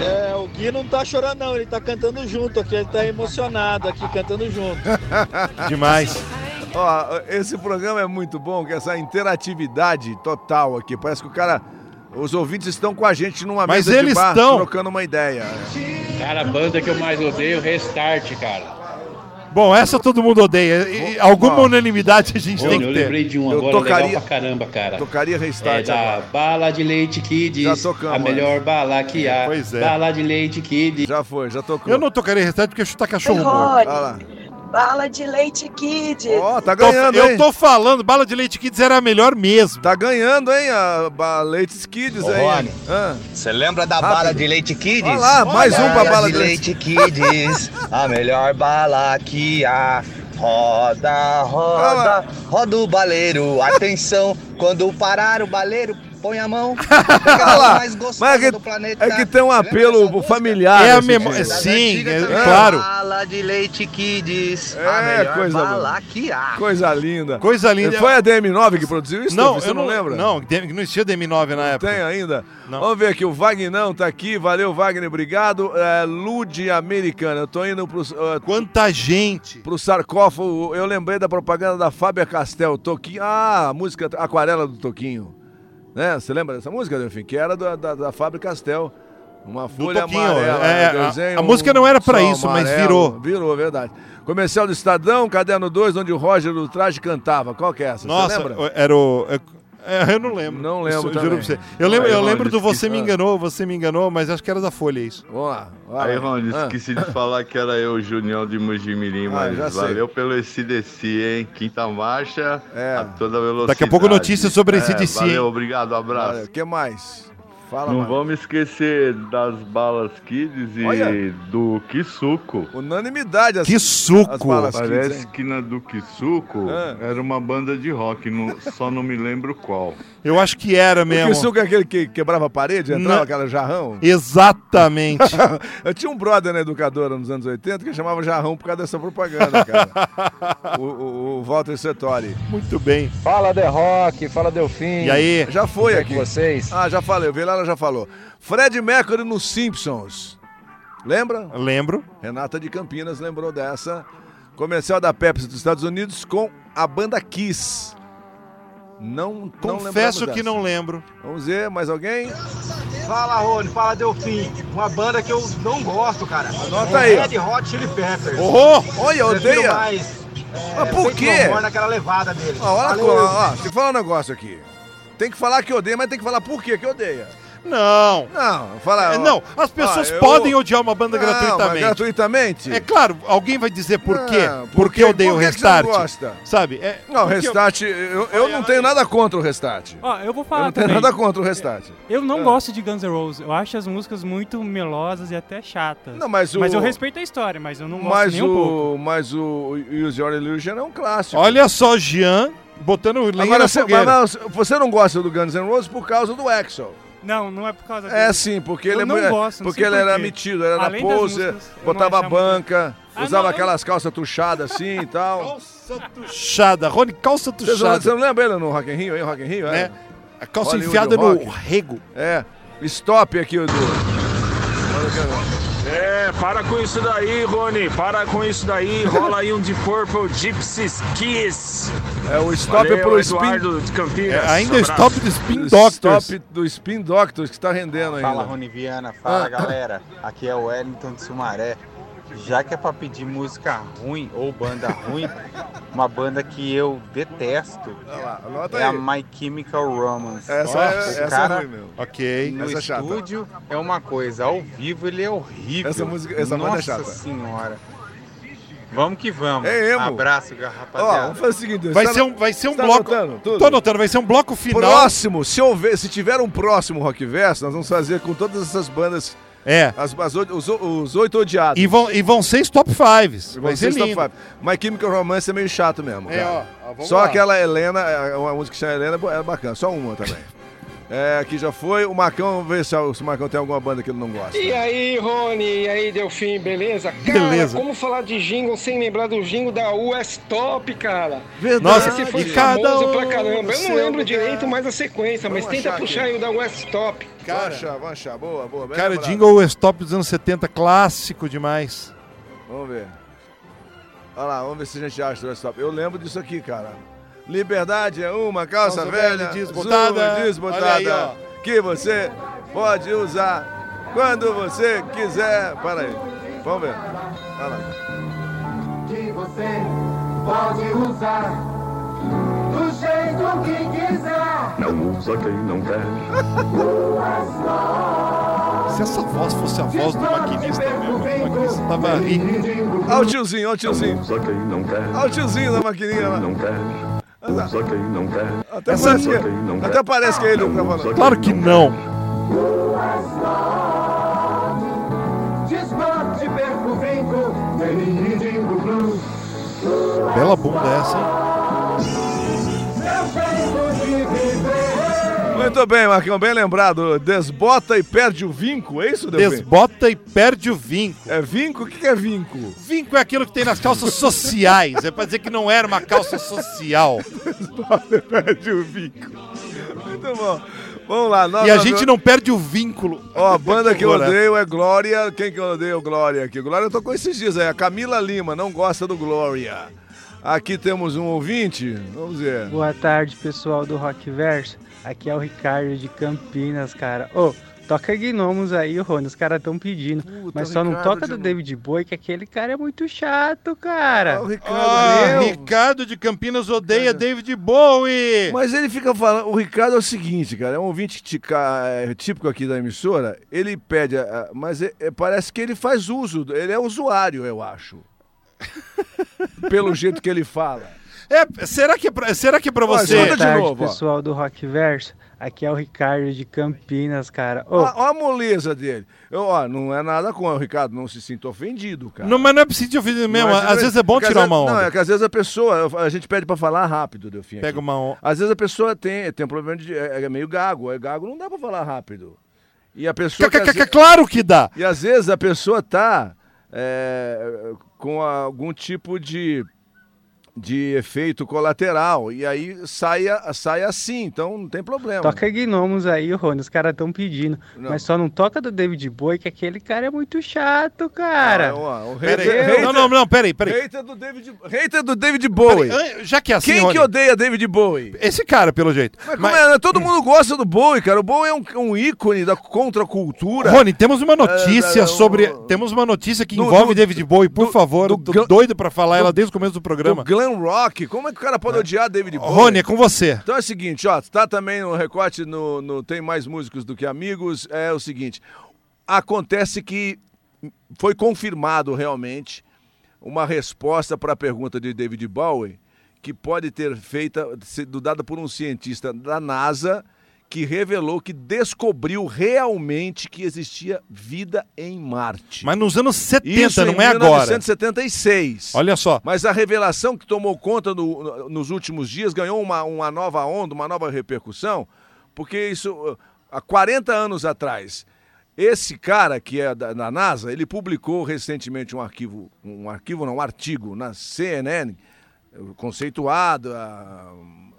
Speaker 33: é, o Gui não tá chorando não, ele tá cantando junto aqui, ele tá emocionado aqui, cantando junto. [laughs]
Speaker 1: Demais.
Speaker 2: Ó, esse programa é muito bom, que essa interatividade total aqui. Parece que o cara. Os ouvintes estão com a gente numa
Speaker 1: Mas
Speaker 2: mesa
Speaker 1: eles
Speaker 2: de bar,
Speaker 1: estão.
Speaker 2: trocando uma ideia.
Speaker 34: Cara, a banda que eu mais odeio, Restart, cara.
Speaker 1: Bom, essa todo mundo odeia. E- Alguma unanimidade a gente tem
Speaker 34: eu
Speaker 1: que ter.
Speaker 34: lembrei de um
Speaker 2: Eu
Speaker 34: agora
Speaker 2: tocaria-
Speaker 34: legal pra caramba, cara.
Speaker 2: Tocaria
Speaker 34: É
Speaker 2: restart
Speaker 34: da
Speaker 2: agora.
Speaker 34: Bala de Leite Kids,
Speaker 2: Já tocamos,
Speaker 34: a melhor bala que há.
Speaker 1: Pois é.
Speaker 34: Bala de Leite Kids.
Speaker 2: Já foi, já tocou.
Speaker 1: Eu não tocarei restart porque é chutar cachorro morto.
Speaker 2: Olha lá.
Speaker 35: Bala de leite kids.
Speaker 2: Ó, tá
Speaker 1: Tô-
Speaker 2: ganhando,
Speaker 1: eu
Speaker 2: hein?
Speaker 1: tô falando, bala de leite kids era a melhor mesmo.
Speaker 2: Tá ganhando, hein, a ba- Leites Kids
Speaker 36: Ô,
Speaker 2: aí.
Speaker 36: Rony,
Speaker 2: Ah.
Speaker 36: Você lembra da
Speaker 2: Rápido.
Speaker 36: bala de leite kids?
Speaker 2: Olha lá, mais um pra bala de
Speaker 36: leite kids. a melhor bala que há. Roda, roda, roda o baleiro. Atenção, quando parar o baleiro, põe a mão. [laughs]
Speaker 2: Olha lá,
Speaker 36: mais gostosa
Speaker 2: mas é que,
Speaker 36: do planeta.
Speaker 2: é que tem um apelo familiar.
Speaker 1: É a memória. Sim, é,
Speaker 36: também.
Speaker 1: claro.
Speaker 36: Bala de leite kids.
Speaker 2: É, coisa
Speaker 36: bala
Speaker 2: boa.
Speaker 36: que há.
Speaker 2: Coisa linda.
Speaker 1: Coisa linda.
Speaker 2: Foi a DM9 que produziu isso?
Speaker 1: Não,
Speaker 2: Você
Speaker 1: eu
Speaker 2: não,
Speaker 1: não
Speaker 2: lembra?
Speaker 1: Não, não existia DM9 na época.
Speaker 2: Tem ainda?
Speaker 1: Não.
Speaker 2: Vamos ver aqui, o Vagnão tá aqui, valeu Wagner, obrigado. É, Lude Americana, eu tô indo pro, uh,
Speaker 1: Quanta gente.
Speaker 2: pro sarcófago, eu lembrei da propaganda da Fábia Castel, Toquinho, ah, a música Aquarela do Toquinho, né? Você lembra dessa música, Delfim? Que era da, da, da Castel, uma folha amarela,
Speaker 1: é,
Speaker 2: né?
Speaker 1: a- a música não era pra
Speaker 2: sol
Speaker 1: isso, mas
Speaker 2: amarelo.
Speaker 1: virou.
Speaker 2: Virou, verdade. Comercial do Estadão, Caderno 2, onde o Roger do Traje cantava, qual que é essa? Você
Speaker 1: Nossa,
Speaker 2: lembra?
Speaker 1: era o. é- É, eu não lembro.
Speaker 2: Não lembro
Speaker 1: Isso, juro pra você. Eu lembro, eu lembro do Você Me Enganou, Você Me Enganou, mas acho que era da Folha isso.
Speaker 2: Vamos lá. vai
Speaker 37: Aí. Rony,
Speaker 2: Ah.
Speaker 37: esqueci de falar que era eu, Junião de Mojimirim,
Speaker 2: Ah, já
Speaker 37: mas
Speaker 2: sei.
Speaker 37: valeu pelo SDC, hein? Quinta marcha,
Speaker 2: É.
Speaker 37: a toda velocidade.
Speaker 1: Daqui a pouco notícias sobre
Speaker 37: é,
Speaker 1: AC/DC,
Speaker 37: Valeu, obrigado, abraço.
Speaker 2: O que mais? Fala,
Speaker 37: Não
Speaker 2: mano.
Speaker 37: vamos esquecer das balas Kids e
Speaker 2: Olha.
Speaker 37: do Kisuko.
Speaker 2: Unanimidade. As,
Speaker 1: Que
Speaker 2: as balas kids,
Speaker 37: Parece
Speaker 2: hein?
Speaker 37: que na do Kisuko
Speaker 2: Ah.
Speaker 37: era uma banda de rock, não- só não me lembro qual.
Speaker 1: Eu acho que era
Speaker 2: O
Speaker 1: mesmo.
Speaker 2: Kisuko é aquele que quebrava a parede, entrava
Speaker 1: Não.
Speaker 2: aquela jarrão?
Speaker 1: Exatamente. [laughs]
Speaker 2: Eu tinha um brother na educadora nos anos 80 que chamava jarrão por causa dessa propaganda, cara. [laughs] o, o- o Walter Settori.
Speaker 1: Muito bem.
Speaker 38: Fala The Rock, fala Delfim.
Speaker 1: E aí?
Speaker 2: Já foi
Speaker 38: Como é
Speaker 2: aqui.
Speaker 38: que vocês?
Speaker 2: Ah, já falei, o Vilela já falou. Fred Mercury nos Simpsons. Lembra?
Speaker 1: Lembro.
Speaker 2: Renata de Campinas lembrou dessa. Comercial da Pepsi dos Estados Unidos com a banda Kiss. Não, não
Speaker 1: Confesso
Speaker 2: lembramos
Speaker 1: que
Speaker 2: dessa.
Speaker 1: não lembro.
Speaker 2: Vamos ver, mais alguém?
Speaker 39: Fala, Rony, fala, Delfim. Uma banda que eu não gosto, cara.
Speaker 2: Anota
Speaker 39: É
Speaker 2: aí.
Speaker 39: Red Hot Chili Peppers.
Speaker 2: Oh, olha, odeia.
Speaker 39: mais, é,
Speaker 2: Mas por quê?
Speaker 39: Naquela levada deles.
Speaker 2: Ó, olha,
Speaker 39: Valeu.
Speaker 2: ó, ó, deixa eu falar um negócio aqui. Tem que falar que odeia, mas tem que falar por quê que odeia.
Speaker 1: Não.
Speaker 2: Não, fala.
Speaker 1: É, não, as pessoas
Speaker 2: ó, eu-
Speaker 1: podem odiar uma banda
Speaker 2: Não, mas
Speaker 1: gratuitamente.
Speaker 2: gratuitamente?
Speaker 1: É claro, alguém vai dizer por
Speaker 2: Não,
Speaker 1: quê?
Speaker 2: por
Speaker 1: Porque
Speaker 2: quê?
Speaker 1: eu odeio
Speaker 2: Por
Speaker 1: o
Speaker 2: que que você não
Speaker 1: Restart.
Speaker 2: gosta?
Speaker 1: Sabe? É,
Speaker 2: Não, o
Speaker 1: porque-
Speaker 2: Restart, eu, eu não tenho nada contra o Restart.
Speaker 9: Ó, eu vou
Speaker 2: Eu
Speaker 9: falar
Speaker 2: não tenho
Speaker 9: também.
Speaker 2: nada contra o Restart.
Speaker 9: Eu não
Speaker 2: Ah.
Speaker 9: gosto de Guns N' Roses. Eu acho as músicas muito melosas e até chatas.
Speaker 2: Não, mas o-
Speaker 9: eu respeito a história, mas eu não gosto
Speaker 2: Mas
Speaker 9: nem um pouco.
Speaker 2: o, mas o Use Your Illusion é um clássico.
Speaker 1: Olha só, Jean, botando lenha
Speaker 2: Agora,
Speaker 1: na
Speaker 2: você, mas não, você não gosta do Guns N' Roses por causa do Axel.
Speaker 9: Não, não é por causa
Speaker 2: É
Speaker 9: dele.
Speaker 2: sim, porque
Speaker 9: Eu
Speaker 2: ele, é
Speaker 9: não
Speaker 2: mu-
Speaker 9: gosto, não
Speaker 2: porque ele
Speaker 9: por
Speaker 2: era metido, era
Speaker 9: Além das
Speaker 2: pose,
Speaker 9: músicas, eu
Speaker 2: botava banca,
Speaker 9: Ah,
Speaker 2: usava
Speaker 9: não, eu-
Speaker 2: aquelas calças tuchadas assim e tal.
Speaker 1: Tuchada, Rony, calça tuchada.
Speaker 2: Você não lembra ele no Rock in Rio, hein? Rock in Rio,
Speaker 1: Né?
Speaker 2: é?
Speaker 1: A calça
Speaker 2: Hollywood
Speaker 1: enfiada no rego.
Speaker 2: É, stop aqui o do...
Speaker 40: É, para com isso daí, Rony. Para com isso daí. Rola aí um de Purple Gypsies Kiss.
Speaker 2: É o stop
Speaker 40: Valeu,
Speaker 2: pro Spin...
Speaker 40: Eduardo de Campinas.
Speaker 1: É, ainda
Speaker 40: Abraço.
Speaker 1: stop do Spin
Speaker 2: O
Speaker 1: Doctors.
Speaker 2: Stop do Spin Doctors que está rendendo ainda.
Speaker 41: Fala Rony Viana, fala
Speaker 2: Ah.
Speaker 41: galera. Aqui é o Wellington de Sumaré. Já que é pra pedir música ruim ou banda ruim, uma banda que eu detesto
Speaker 2: anota
Speaker 41: é a
Speaker 2: aí.
Speaker 41: My Chemical Romance.
Speaker 2: Essa
Speaker 41: Ó,
Speaker 2: é-
Speaker 41: o
Speaker 2: é
Speaker 41: cara
Speaker 2: ruim mesmo.
Speaker 1: Ok.
Speaker 41: No
Speaker 2: Essa é chata.
Speaker 41: estúdio é uma coisa, ao vivo ele é horrível.
Speaker 2: Essa música- essa banda é
Speaker 41: Nossa
Speaker 2: chata.
Speaker 41: senhora. Vamos que vamos.
Speaker 2: É emo.
Speaker 41: Abraço,
Speaker 2: Ó,
Speaker 41: rapaziada.
Speaker 2: vamos fazer o seguinte...
Speaker 1: Vai
Speaker 2: você
Speaker 1: ser
Speaker 2: tá-
Speaker 1: um, vai ser um
Speaker 2: tá
Speaker 1: bloco.
Speaker 2: anotando tudo?
Speaker 1: Tô anotando, vai ser um bloco final.
Speaker 2: Próximo, se houver, se tiver um próximo Rockverso, nós vamos fazer com todas essas bandas,
Speaker 1: É.
Speaker 2: as, as os, os oito odiados.
Speaker 1: E vão, e vão ser os top fives.
Speaker 2: E
Speaker 1: Vai
Speaker 2: vão
Speaker 1: ser
Speaker 2: ser top
Speaker 1: lindo.
Speaker 2: five. My Chemical Romance é meio chato mesmo,
Speaker 1: É, ó,
Speaker 2: Só
Speaker 1: lá.
Speaker 2: aquela Helena, é, uma música que chama Helena é bacana, só uma também. [laughs] É, aqui já foi. O Marcão, vamos ver se, se o Marcão tem alguma banda que ele não gosta.
Speaker 42: E aí, Rony, e aí, Delfim, beleza? Cara,
Speaker 1: Beleza.
Speaker 42: como falar de jingle sem lembrar do jingle da US Top, cara?
Speaker 2: Verdade.
Speaker 1: Nossa,
Speaker 42: Esse foi
Speaker 1: e cada
Speaker 42: famoso
Speaker 1: um
Speaker 42: pra caramba. Eu não lembro
Speaker 2: lugar.
Speaker 42: direito mais a sequência, mas
Speaker 2: Vamos
Speaker 42: tenta
Speaker 2: achar
Speaker 42: puxar
Speaker 2: aqui.
Speaker 42: aí o da US Top.
Speaker 2: Vamos achar, vamos achar. Boa, boa. bem
Speaker 1: Cara,
Speaker 2: lembrado.
Speaker 1: Jingle Stop dos anos 70, clássico demais.
Speaker 2: Vamos ver. Olha lá, vamos ver se a gente acha o stop. Eu lembro disso aqui, cara. Liberdade é uma calça,
Speaker 1: Calça
Speaker 2: velha,
Speaker 1: velha desbotada.
Speaker 2: desbotada,
Speaker 1: aí,
Speaker 2: que você pode usar quando você quiser. Para aí, vamos ver. Olha lá.
Speaker 17: que você pode usar do jeito que quiser.
Speaker 37: Não usa quem não quer.
Speaker 1: Se essa voz fosse a voz do maquinista mesmo, o maquinista tava rindo.
Speaker 2: Olha o tiozinho, olha o tiozinho.
Speaker 37: Usa quem não quer.
Speaker 2: Olha o tiozinho da maquininha lá.
Speaker 37: Não quer. Usa quem não quer.
Speaker 2: Até,
Speaker 1: Essa
Speaker 2: parece,
Speaker 1: aqui-
Speaker 2: que,
Speaker 37: não quer.
Speaker 2: até parece que é ele que tá falando.
Speaker 1: Claro que não. Bela bunda essa, hein?
Speaker 2: Muito bem, Marcão, bem lembrado. Desbota e perde o vinco, é isso, Delfim?
Speaker 1: Desbota e perde o vinco.
Speaker 2: É vinco? O que é vinco?
Speaker 1: Vinco é aquilo que tem nas calças sociais. É pra dizer que não era uma calça social.
Speaker 2: Desbota e perde o vinco. Muito bom. Vamos lá. nós-
Speaker 1: E a
Speaker 2: nós-
Speaker 1: gente não perde o vínculo.
Speaker 2: Ó, a banda que eu odeio é Glória. Quem que eu odeio? Glória aqui. Glória eu tô com esses dias aí. A Camila Lima não gosta do Glória. Aqui temos um ouvinte. Vamos ver.
Speaker 43: Boa tarde, pessoal do Rockverso. Aqui é o Ricardo de Campinas, cara. Ô,
Speaker 44: Toca Gnomos aí, Rony, os caras estão pedindo. Mas só não
Speaker 2: Ricardo
Speaker 44: toca
Speaker 2: de
Speaker 44: do. David Bowie, que aquele cara é muito chato, cara.
Speaker 1: Ah, Ricardo de Campinas odeia David Bowie.
Speaker 2: Mas ele fica falando. O Ricardo é o seguinte, cara. É um ouvinte é, típico aqui da emissora. Ele pede. ah, Mas é- é- parece que ele faz uso. Ele é usuário, eu acho. [laughs] Pelo jeito que ele fala.
Speaker 1: É, será que é pra, será que é pra você?
Speaker 44: Boa tarde,
Speaker 2: novo, ó.
Speaker 44: pessoal do Rock Verso. Aqui é o Ricardo de Campinas, cara. Ô,
Speaker 2: Ó, ó a moleza dele. Eu, ó, não é nada com o Ricardo, não se sinta ofendido, cara.
Speaker 1: Não, mas não é preciso te ofender mesmo.
Speaker 2: Não,
Speaker 1: Às vezes é bom tirar uma onda.
Speaker 2: Não, é que às vezes a pessoa, a gente pede pra falar rápido, Delfim.
Speaker 1: Pega
Speaker 2: aqui.
Speaker 1: uma onda.
Speaker 2: Às vezes a pessoa tem, tem um problema de. É, é meio gago. É gago, não dá pra falar rápido. E a pessoa. que às ve-
Speaker 1: Claro que dá.
Speaker 2: E às vezes a pessoa tá é, com algum tipo de, de efeito colateral. E aí sai, sai assim, então não tem problema.
Speaker 44: toca Gnomos aí, Rony, os caras estão pedindo.
Speaker 2: Não.
Speaker 44: Mas só não toca do David Bowie, que aquele cara é muito chato, cara.
Speaker 2: Ah, ó, o hater-
Speaker 1: Não, não, não, peraí, peraí.
Speaker 2: Hater do David, hater do David Bowie.
Speaker 1: Peraí, Já que é assim,
Speaker 2: Quem
Speaker 1: Rony,
Speaker 2: que odeia David Bowie?
Speaker 1: Esse cara, pelo jeito.
Speaker 2: Mas como é, né? Todo mundo gosta do Bowie, cara. O Bowie é um, um ícone da contracultura.
Speaker 1: Rony, temos uma notícia
Speaker 2: É, é,
Speaker 1: sobre.
Speaker 2: o-
Speaker 1: Temos uma notícia que
Speaker 2: Do-
Speaker 1: envolve
Speaker 2: do-
Speaker 1: David Bowie, por favor.
Speaker 2: do
Speaker 1: tô doido pra falar
Speaker 2: do-
Speaker 1: ela desde o começo do programa.
Speaker 2: Do glam rock. Como é que o cara pode odiar David Bowie?
Speaker 1: Rony, é com você.
Speaker 2: Então é o seguinte, ó, tá também no recorte no, no Tem Mais Músicos do que Amigos, é o seguinte, acontece que foi confirmado realmente uma resposta para a pergunta de David Bowie que pode ter feita, sido dada por um cientista da NASA que revelou que descobriu realmente que existia vida em Marte.
Speaker 1: Mas nos anos 70,
Speaker 2: Isso
Speaker 1: não é agora.
Speaker 2: 1976.
Speaker 1: Olha só.
Speaker 2: Mas a revelação que tomou conta no- no- nos últimos dias ganhou uma, uma nova onda, uma nova repercussão, porque isso, há 40 anos atrás, esse cara que é da, da NASA, ele publicou recentemente um arquivo, um arquivo não, um artigo na CNN, conceituado, a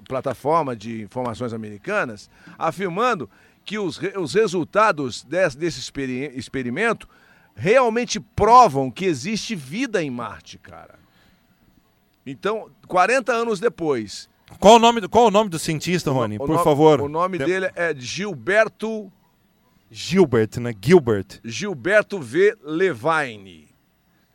Speaker 2: plataforma de informações americanas, afirmando que os, os resultados desse, desse experi- experimento realmente provam que existe vida em Marte, cara. Então, 40 anos depois.
Speaker 1: Qual o nome do, qual o nome do cientista, Rony? Por
Speaker 2: no-
Speaker 1: favor.
Speaker 2: O nome
Speaker 1: Tem-
Speaker 2: dele é Gilberto
Speaker 1: Gilbert, né? Gilbert.
Speaker 2: Gilberto V. Levine.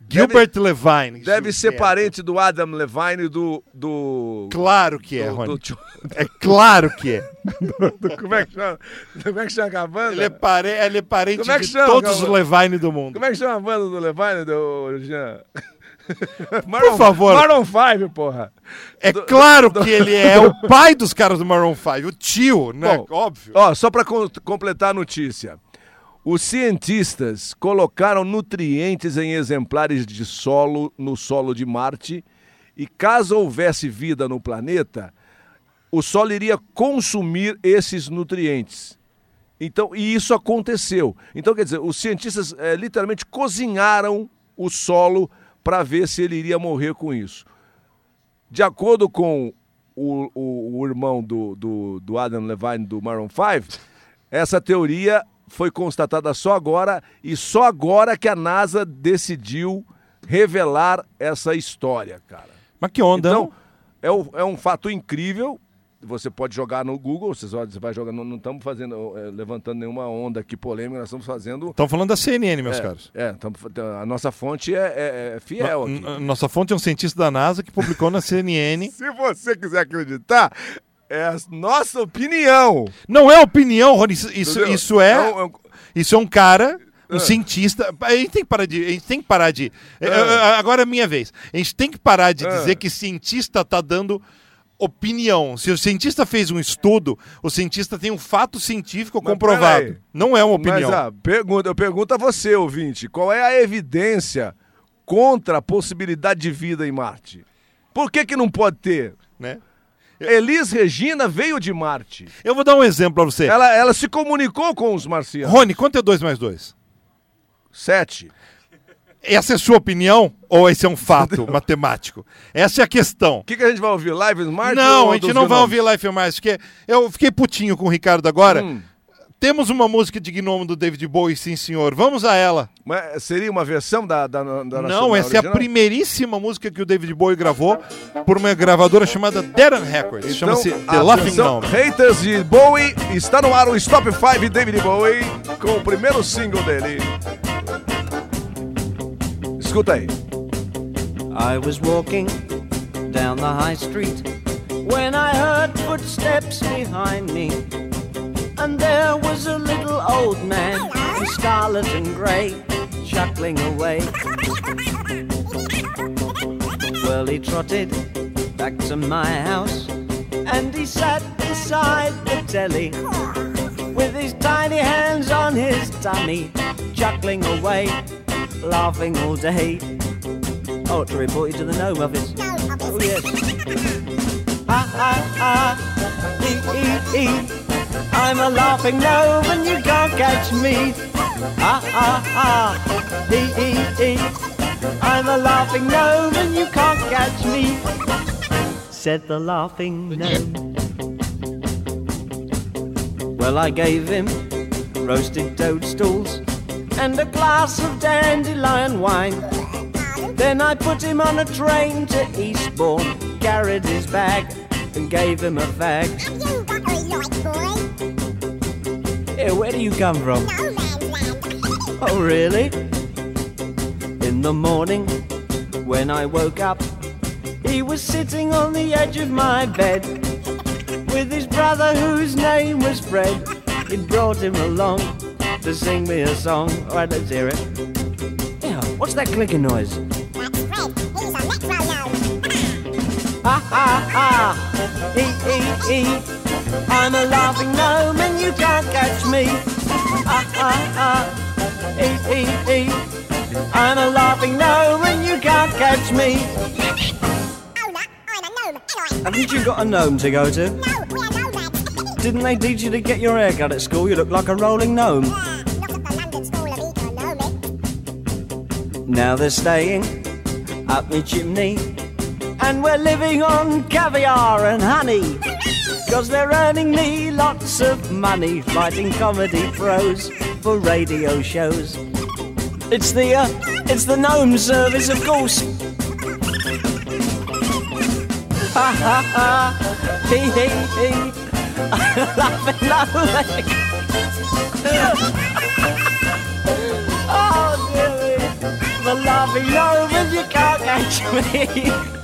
Speaker 1: Gilbert Levine.
Speaker 2: Deve ser
Speaker 1: Gilberto.
Speaker 2: parente do Adam Levine do. do
Speaker 1: Claro que é,
Speaker 2: do-
Speaker 1: Rony.
Speaker 2: do [laughs]
Speaker 1: É claro que é. [laughs]
Speaker 2: do- como é que chama? Como é que chama a banda?
Speaker 1: Ele é, pare, ele é parente
Speaker 2: Como é que
Speaker 1: de
Speaker 2: chama,
Speaker 1: todos os? Levine do mundo.
Speaker 2: Como é que chama a banda do Levine, do Jean? [laughs]
Speaker 1: Por favor.
Speaker 2: Maroon 5, porra.
Speaker 1: É
Speaker 2: Do-
Speaker 1: claro
Speaker 2: do-
Speaker 1: que ele é o pai dos caras do Maroon 5, o tio, né?
Speaker 2: Bom,
Speaker 1: Óbvio.
Speaker 2: Ó, só para completar a notícia. Os cientistas colocaram nutrientes em exemplares de solo no solo de Marte e caso houvesse vida no planeta, o solo iria consumir esses nutrientes. Então, e isso aconteceu. Então, quer dizer, os cientistas eh, literalmente cozinharam o solo para ver se ele iria morrer com isso. De acordo com o, o- o irmão do, do, do Adam Levine, do Maroon 5, essa teoria foi constatada só agora e só agora que a NASA decidiu revelar essa história, cara.
Speaker 1: Mas que onda,
Speaker 2: Então, é, o- é um fato incrível. Você pode jogar no Google, você, vai jogar, não estamos fazendo, eh, levantando nenhuma onda aqui polêmica, nós estamos fazendo.
Speaker 1: Estão falando da CNN, meus
Speaker 2: é,
Speaker 1: caros.
Speaker 2: É, tamo a nossa fonte é, é- é fiel
Speaker 1: No-
Speaker 2: aqui.
Speaker 1: Nossa fonte é um cientista da NASA que publicou na CNN. [laughs]
Speaker 2: Se você quiser acreditar, é a nossa opinião.
Speaker 1: Não é opinião, Rony. Isso, isso, isso é,
Speaker 2: um-
Speaker 1: isso é um cara, um
Speaker 2: Ah.
Speaker 1: cientista. A gente tem que parar de. A gente tem que parar de.
Speaker 2: Ah.
Speaker 1: Agora é minha vez. A gente tem que parar de
Speaker 2: Ah.
Speaker 1: dizer que cientista tá dando opinião. Se o cientista fez um estudo, o cientista tem um fato científico
Speaker 2: Mas
Speaker 1: comprovado. Não é uma opinião.
Speaker 2: Mas ah, pergunta, eu pergunto a você, ouvinte, qual é a evidência contra a possibilidade de vida em Marte? Por que, que não pode ter?
Speaker 1: Né?
Speaker 2: Elis Regina veio de Marte.
Speaker 1: Eu vou dar um exemplo pra você.
Speaker 2: Ela, ela se comunicou com os marcianos.
Speaker 1: Rony, quanto é 2 mais 2?
Speaker 2: Sete.
Speaker 1: Essa é a sua opinião ou esse é um fato [laughs] matemático? Essa é a questão.
Speaker 2: O que, que a gente vai ouvir? Live in Marte?
Speaker 1: Não, a gente não vai ouvir Life Mais, porque eu fiquei putinho com o Ricardo agora.
Speaker 2: Hum.
Speaker 1: Temos uma música de Gnomo do David Bowie, sim senhor. Vamos a ela.
Speaker 2: Mas seria uma versão da, da, da
Speaker 1: Não, essa é a
Speaker 2: original?
Speaker 1: primeiríssima música que o David Bowie gravou por uma gravadora chamada Deran Records.
Speaker 2: Então,
Speaker 1: Chama-se The Laughing Gnome.
Speaker 2: Haters de Bowie está no ar o Stop 5 David Bowie com o primeiro single dele. Escuta aí.
Speaker 45: I was walking down the high street when I heard footsteps behind me. And there was a little old man in scarlet and grey chuckling away. Well, he trotted back to my house and he sat beside the telly with his tiny hands on his tummy, chuckling away, laughing all day. Oh, to report you to the gnome office. Oh, yes. Ha ha ha, ee ee ee. I'm a laughing gnome and you can't catch me. Ha ha ha, ee ee ee. I'm a laughing gnome and you can't catch me. Said the laughing gnome. Well, I gave him roasted toadstools and a glass of dandelion wine. Then I put him on a train to Eastbourne, carried his bag, and gave him a fag. Hey, where do you come from? Oh, really? In the morning, when I woke up, he was sitting on the edge of my bed with his brother, whose name was Fred. He'd brought him along to sing me a song. All right, let's hear it. Yeah, what's that clicking noise? Ha ha ha! E e e! I'm a laughing gnome and you can't catch me. Ha ha ha! E e e! I'm a laughing gnome and you can't catch me. Haven't you got a gnome to go to? No, we're nomads. [laughs] Didn't they teach you to get your hair cut at school? You look like a rolling gnome. Now they're staying up my chimney, and we're living on caviar and honey. Cause they're earning me lots of money writing comedy prose for radio shows. It's the, uh, it's the gnome service, of course. Ha ha ha, hee hee hee. Laughing [laughs] gnome. oh dear me, the laughing gnome you can't catch me. [laughs]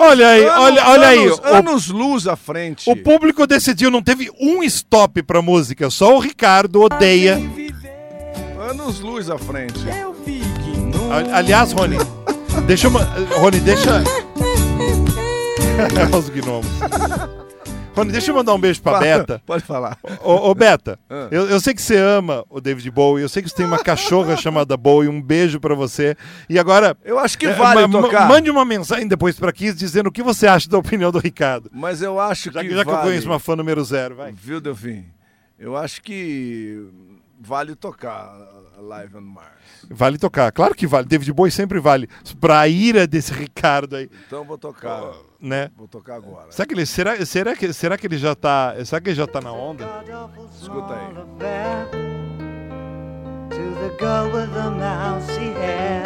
Speaker 1: Olha aí,
Speaker 2: Anos-
Speaker 1: olha, olha aí.
Speaker 2: anos-
Speaker 1: o-
Speaker 2: Anos luz à frente.
Speaker 1: O público decidiu, não teve um stop pra música, só o Ricardo odeia.
Speaker 2: Anos luz à frente.
Speaker 1: A- Aliás, Rony, deixa eu. ma- Rony, deixa. [laughs] [laughs] Os gnomos. Rony, deixa eu mandar um beijo pra
Speaker 2: Fala,
Speaker 1: Beta.
Speaker 2: Pode falar.
Speaker 1: Ô, ô, Beta, [laughs]
Speaker 2: Ah.
Speaker 1: eu, eu sei que você ama o David Bowie, eu sei que você tem uma cachorra [laughs] chamada Bowie, um beijo pra você. E agora.
Speaker 2: Eu acho que
Speaker 1: é,
Speaker 2: vale
Speaker 1: ma-
Speaker 2: tocar.
Speaker 1: Mande uma mensagem depois pra Kiss dizendo o que você acha da opinião do Ricardo.
Speaker 2: Mas eu acho
Speaker 1: Já
Speaker 2: que
Speaker 1: já que eu
Speaker 2: vale.
Speaker 1: conheço uma fã número zero, vai.
Speaker 2: Viu, Delfim? Eu acho que vale tocar a Live on Mars.
Speaker 1: Vale tocar, claro que vale. David Bowie sempre vale. Pra ira desse Ricardo aí,
Speaker 2: Então vou tocar.
Speaker 1: né?
Speaker 2: Vou tocar agora.
Speaker 1: Será que ele, será, será, que, será que ele já tá. Será que ele já tá na onda?
Speaker 2: Escuta aí.
Speaker 45: to the girl with the mousy hair.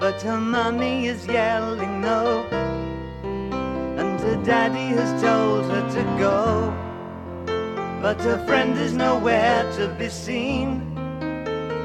Speaker 45: But her mummy is yelling no, and her daddy has told her to go. But her friend is nowhere to be seen.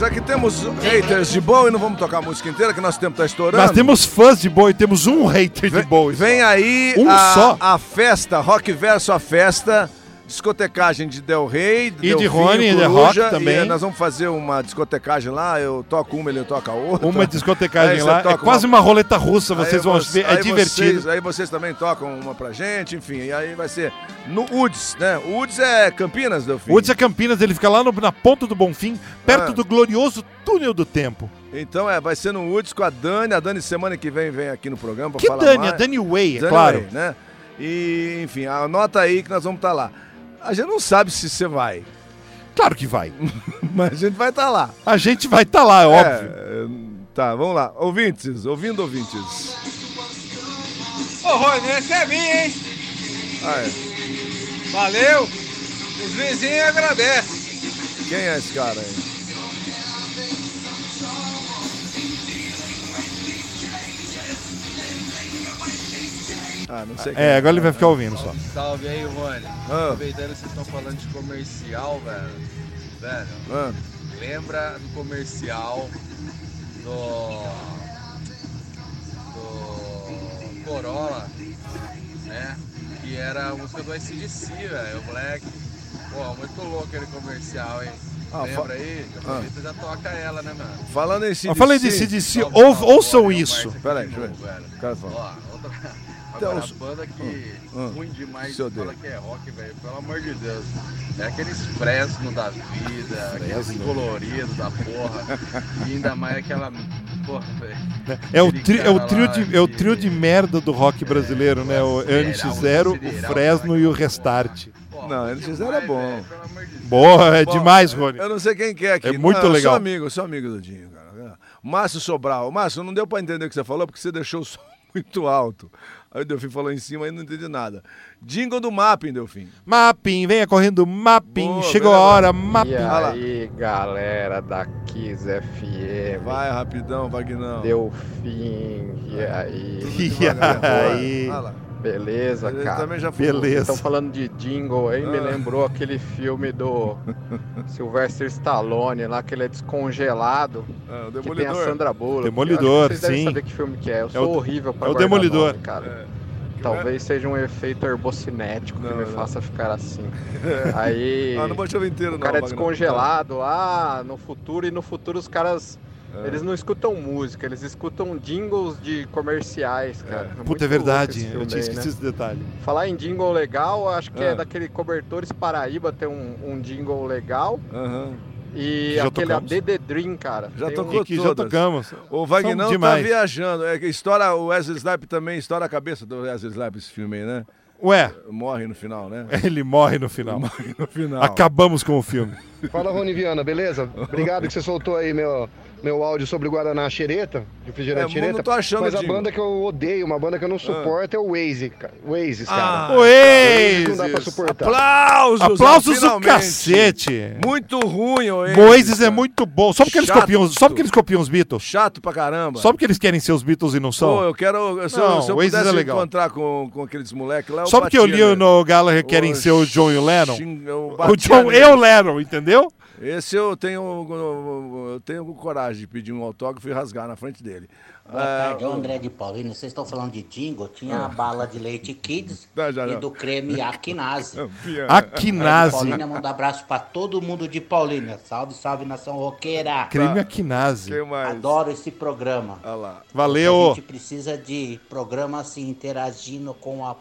Speaker 2: já que temos haters de Bowie, não vamos tocar a música inteira, que nosso tempo tá estourando.
Speaker 1: Nós temos fãs de Bowie, temos um hater de Bowie.
Speaker 2: Vem aí
Speaker 1: Um
Speaker 2: a,
Speaker 1: só?
Speaker 2: a festa, Rock Verso a Festa, discotecagem de Del Rey,
Speaker 1: E
Speaker 2: Delfim,
Speaker 1: de Rony, e de
Speaker 2: Coruja,
Speaker 1: Rock também.
Speaker 2: E nós vamos fazer uma discotecagem lá, eu toco uma, ele toca outra.
Speaker 1: Uma discotecagem [laughs] lá. É quase uma roleta russa, vocês vão ver. É divertido.
Speaker 2: Vocês, aí vocês também tocam uma pra gente, enfim. E aí vai ser no UDS, né? O UDS é Campinas, Delfim?
Speaker 1: Hudson é Campinas, ele fica lá no- na ponta do Bonfim, perto
Speaker 2: Ah.
Speaker 1: do glorioso túnel do tempo.
Speaker 2: Então é, vai ser no UDS com a Dani. A Dani semana que vem vem aqui no programa pra
Speaker 1: Que
Speaker 2: falar
Speaker 1: Dani?
Speaker 2: mais.
Speaker 1: A Dani Way, é
Speaker 2: Dani
Speaker 1: claro.
Speaker 2: Way, né? E, enfim, anota aí que nós vamos estar lá. A gente não sabe se você vai,
Speaker 1: Claro que vai. [laughs]
Speaker 2: mas a gente vai estar lá.
Speaker 1: A gente vai estar lá, é óbvio.
Speaker 2: É, tá, vamos lá. Ouvintes, ouvindo ouvintes.
Speaker 46: Ô, Rony, essa é minha, hein?
Speaker 2: Ah, é.
Speaker 46: Valeu. Os vizinhos agradecem.
Speaker 2: Quem é esse cara aí? Ah, não sei quem
Speaker 1: É, agora ele vai ficar ouvindo só.
Speaker 47: Salve aí, Rony.
Speaker 2: Ah.
Speaker 47: Aproveitando que vocês estão falando de comercial, velho. Velho,
Speaker 2: Ah.
Speaker 47: lembra do comercial do. do. Corolla, né? Que era a música do SDC, velho. O moleque. Pô, muito louco aquele comercial, hein?
Speaker 2: Ah,
Speaker 47: Lembra aí? Aproveita e já toca ela, né, mano?
Speaker 2: Falando em CDC...
Speaker 1: Eu falei de CDC, ou- ouçam isso.
Speaker 2: Peraí, deixa eu ver.
Speaker 47: Outra.
Speaker 2: Então,
Speaker 47: Agora, a banda que
Speaker 2: Ah,
Speaker 47: ruim demais fala
Speaker 2: Deus.
Speaker 47: que é rock, velho. Pelo amor de Deus. É aqueles Fresno da vida, aqueles coloridos da porra. [laughs] e ainda mais aquela. Porra, velho.
Speaker 1: É o, tri- é o trio de, é o trio de merda do rock brasileiro, né? O NX0, o Fresno e o Restart.
Speaker 2: Não, eles fizeram é bom.
Speaker 1: Boa, é
Speaker 2: Bom,
Speaker 1: demais, Rony.
Speaker 2: Eu não sei quem que é aqui.
Speaker 1: É muito
Speaker 2: Não,
Speaker 1: legal.
Speaker 2: Sou amigo, sou amigo do Dinho, cara. Márcio Sobral. Márcio, não deu pra entender o que você falou porque você deixou o som muito alto. Aí o Delfim falou em cima e não entendi nada. Jingle do Mapping, Delfim.
Speaker 1: Mapping, venha correndo, Mapping.
Speaker 2: Boa,
Speaker 1: Chegou
Speaker 2: beleza.
Speaker 1: a hora, Mapping.
Speaker 38: E aí, galera da Kiss FM.
Speaker 2: Vai rapidão, Vagnão.
Speaker 38: Delfim, e aí? [laughs]
Speaker 1: E aí?
Speaker 2: Olha lá.
Speaker 38: Beleza,
Speaker 2: Ele
Speaker 38: cara?
Speaker 2: também já foi.
Speaker 1: Beleza.
Speaker 38: Estão falando de jingle aí, me
Speaker 2: Ah.
Speaker 38: lembrou aquele filme do [laughs] Sylvester Stallone lá, que ele é descongelado.
Speaker 2: Ah, o
Speaker 38: que tem a
Speaker 2: Demolidor.
Speaker 38: Sandra Bullock.
Speaker 1: Demolidor,
Speaker 38: Eu acho que vocês devem
Speaker 1: sim.
Speaker 38: saber que filme que é. Eu
Speaker 1: É
Speaker 38: sou
Speaker 1: o-
Speaker 38: horrível pra
Speaker 1: é o
Speaker 38: guardar
Speaker 1: Demolidor.
Speaker 38: nome, cara. Talvez seja um efeito herbocinético que
Speaker 2: Não,
Speaker 38: me
Speaker 2: não.
Speaker 38: faça ficar assim. [laughs] Aí.
Speaker 2: Ah, não pode inteiro,
Speaker 38: o
Speaker 2: não,
Speaker 38: cara é
Speaker 2: Wagner.
Speaker 38: descongelado lá no futuro e no futuro os caras.
Speaker 2: É.
Speaker 38: Eles não escutam música, eles escutam jingles de comerciais, cara.
Speaker 1: Puta,
Speaker 38: muito
Speaker 1: é verdade. Eu tinha esquecido
Speaker 38: né?
Speaker 1: esse detalhe.
Speaker 38: Falar em jingle legal, acho que
Speaker 2: É.
Speaker 38: é daquele Cobertores Paraíba tem um, um jingle legal.
Speaker 2: Aham.
Speaker 38: E
Speaker 1: Já
Speaker 38: aquele
Speaker 1: tocamos.
Speaker 38: AD The Dream, cara.
Speaker 2: Já
Speaker 38: Tem
Speaker 2: tocou
Speaker 1: que já tocamos.
Speaker 2: O Vagnão
Speaker 1: São
Speaker 2: tá viajando. É estoura o Wesley Snipes também, estoura a cabeça do Wesley Snipes esse filme aí, né?
Speaker 1: Ué,
Speaker 2: Morre no final, né? [laughs]
Speaker 1: ele morre no final.
Speaker 2: Morre no final.
Speaker 1: Acabamos com o filme.
Speaker 32: Fala, Rony Viana, beleza? [laughs] Obrigado que você soltou aí meu, meu áudio sobre o Guaraná Xereta, refrigerante
Speaker 2: É,
Speaker 32: Xereta.
Speaker 2: não tô achando,
Speaker 32: Mas a
Speaker 2: Dinho.
Speaker 32: banda que eu odeio, uma banda que eu não suporto é o Waze, cara. Waze, cara.
Speaker 2: Ah,
Speaker 1: Oasis.
Speaker 32: Não dá pra suportar.
Speaker 2: Aplausos!
Speaker 1: Aplausos do
Speaker 2: finalmente.
Speaker 1: cacete.
Speaker 2: Muito ruim, Oasis.
Speaker 1: Moises é muito bom. Só porque eles copiam, só porque eles copiam os Beatles.
Speaker 2: Chato pra caramba.
Speaker 1: Só porque eles querem ser os Beatles e não
Speaker 2: Pô,
Speaker 1: são.
Speaker 2: eu quero. Se,
Speaker 1: Não,
Speaker 2: eu, se eu pudesse
Speaker 1: é legal.
Speaker 2: encontrar com, com aqueles moleques lá, eu
Speaker 1: Só porque o
Speaker 2: batia,
Speaker 1: Leo
Speaker 2: né?
Speaker 1: no Gallagher querem
Speaker 2: Ô,
Speaker 1: ser o John e o Lennon.
Speaker 2: xing- eu
Speaker 1: O
Speaker 2: batia
Speaker 1: John e o Lennon, entendeu?
Speaker 2: Esse eu tenho, eu tenho coragem de pedir um autógrafo e rasgar na frente dele.
Speaker 48: Boa
Speaker 2: Ah,
Speaker 48: tarde, é o André de Paulino. Vocês estão falando de jingle? Tinha a bala de leite Kids
Speaker 2: Não, já
Speaker 48: e
Speaker 2: não.
Speaker 48: do creme [laughs] Aquinase.
Speaker 1: Aquinase.
Speaker 48: Paulina, manda um abraço pra todo mundo de Paulina. Salve, salve, nação roqueira.
Speaker 1: Creme Aquinase.
Speaker 48: Adoro esse programa.
Speaker 1: Valeu.
Speaker 48: A gente precisa de programa assim, interagindo com a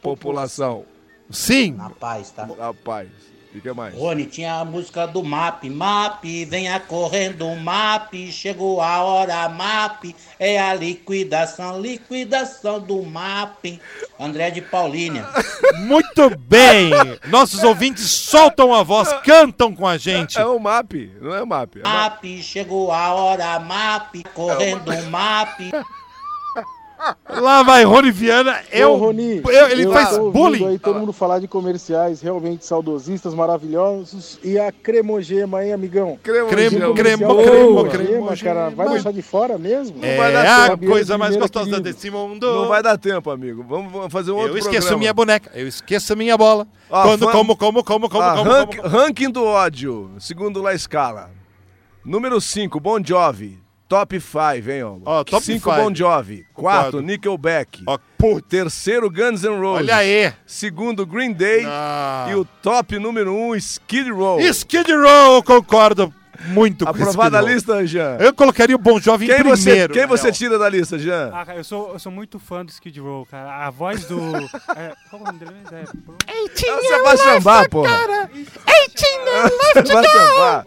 Speaker 2: População.
Speaker 1: Sim.
Speaker 48: Na paz, tá?
Speaker 2: Na paz. E o que mais?
Speaker 48: Rony, tinha a música do MAP. MAP, venha correndo, MAP. Chegou a hora, MAP. É a liquidação, liquidação do MAP. André de Paulínia. [laughs]
Speaker 1: Muito bem. Nossos ouvintes soltam a voz, cantam com a gente.
Speaker 2: É o MAP, não é o MAP. É
Speaker 48: MAP, chegou a hora, MAP. Correndo, MAP.
Speaker 1: Lá vai Rony Viana. É
Speaker 49: Ô, Rony,
Speaker 1: eu- ele
Speaker 49: eu
Speaker 1: faz bullying.
Speaker 49: aí todo mundo falar de comerciais realmente saudosistas, maravilhosos. E a cremogema, hein, amigão?
Speaker 1: Cremogema. Cremo-
Speaker 49: comercial
Speaker 1: cremo-
Speaker 49: da cremogema, cara. Vai
Speaker 2: Mas-
Speaker 49: deixar de fora mesmo?
Speaker 1: É
Speaker 2: vai dar
Speaker 1: a
Speaker 2: tempo.
Speaker 1: coisa mais gostosa desse mundo.
Speaker 2: Não vai dar tempo, amigo. Vamos, fazer um outro
Speaker 1: Eu esqueço
Speaker 2: programa.
Speaker 1: minha boneca. Eu esqueço a minha bola.
Speaker 2: Ó,
Speaker 1: Quando
Speaker 2: fã-
Speaker 1: como, como, como, como,
Speaker 2: Ah,
Speaker 1: como,
Speaker 2: rank-
Speaker 1: como.
Speaker 2: Ranking do ódio, segundo La Scala. Número 5, Bon Jovi. Top 5, hein, ó.
Speaker 1: Ó, top
Speaker 2: 5,
Speaker 1: five.
Speaker 2: Bon Jovi. Quarto,
Speaker 1: Concordo.
Speaker 2: Nickelback.
Speaker 1: Ó,
Speaker 2: Terceiro, Guns N' Roses.
Speaker 1: Olha aí.
Speaker 2: Segundo, Green Day.
Speaker 1: Ah.
Speaker 2: E o top número 1, um, Skid Row.
Speaker 1: Skid Row, eu concordo muito com
Speaker 2: Aprovada a lista, Jean?
Speaker 1: Eu colocaria o Bon Jovi
Speaker 2: Quem
Speaker 1: em
Speaker 2: você,
Speaker 1: primeiro.
Speaker 2: quem
Speaker 1: na
Speaker 2: você tira da lista, Jean?
Speaker 9: Ah, cara, eu sou, eu sou muito fã do Skid Row, cara. A voz do. [laughs] é, qual é o nome dele? É,
Speaker 2: É o Sebastian Bach, porra. Sebastian Bach.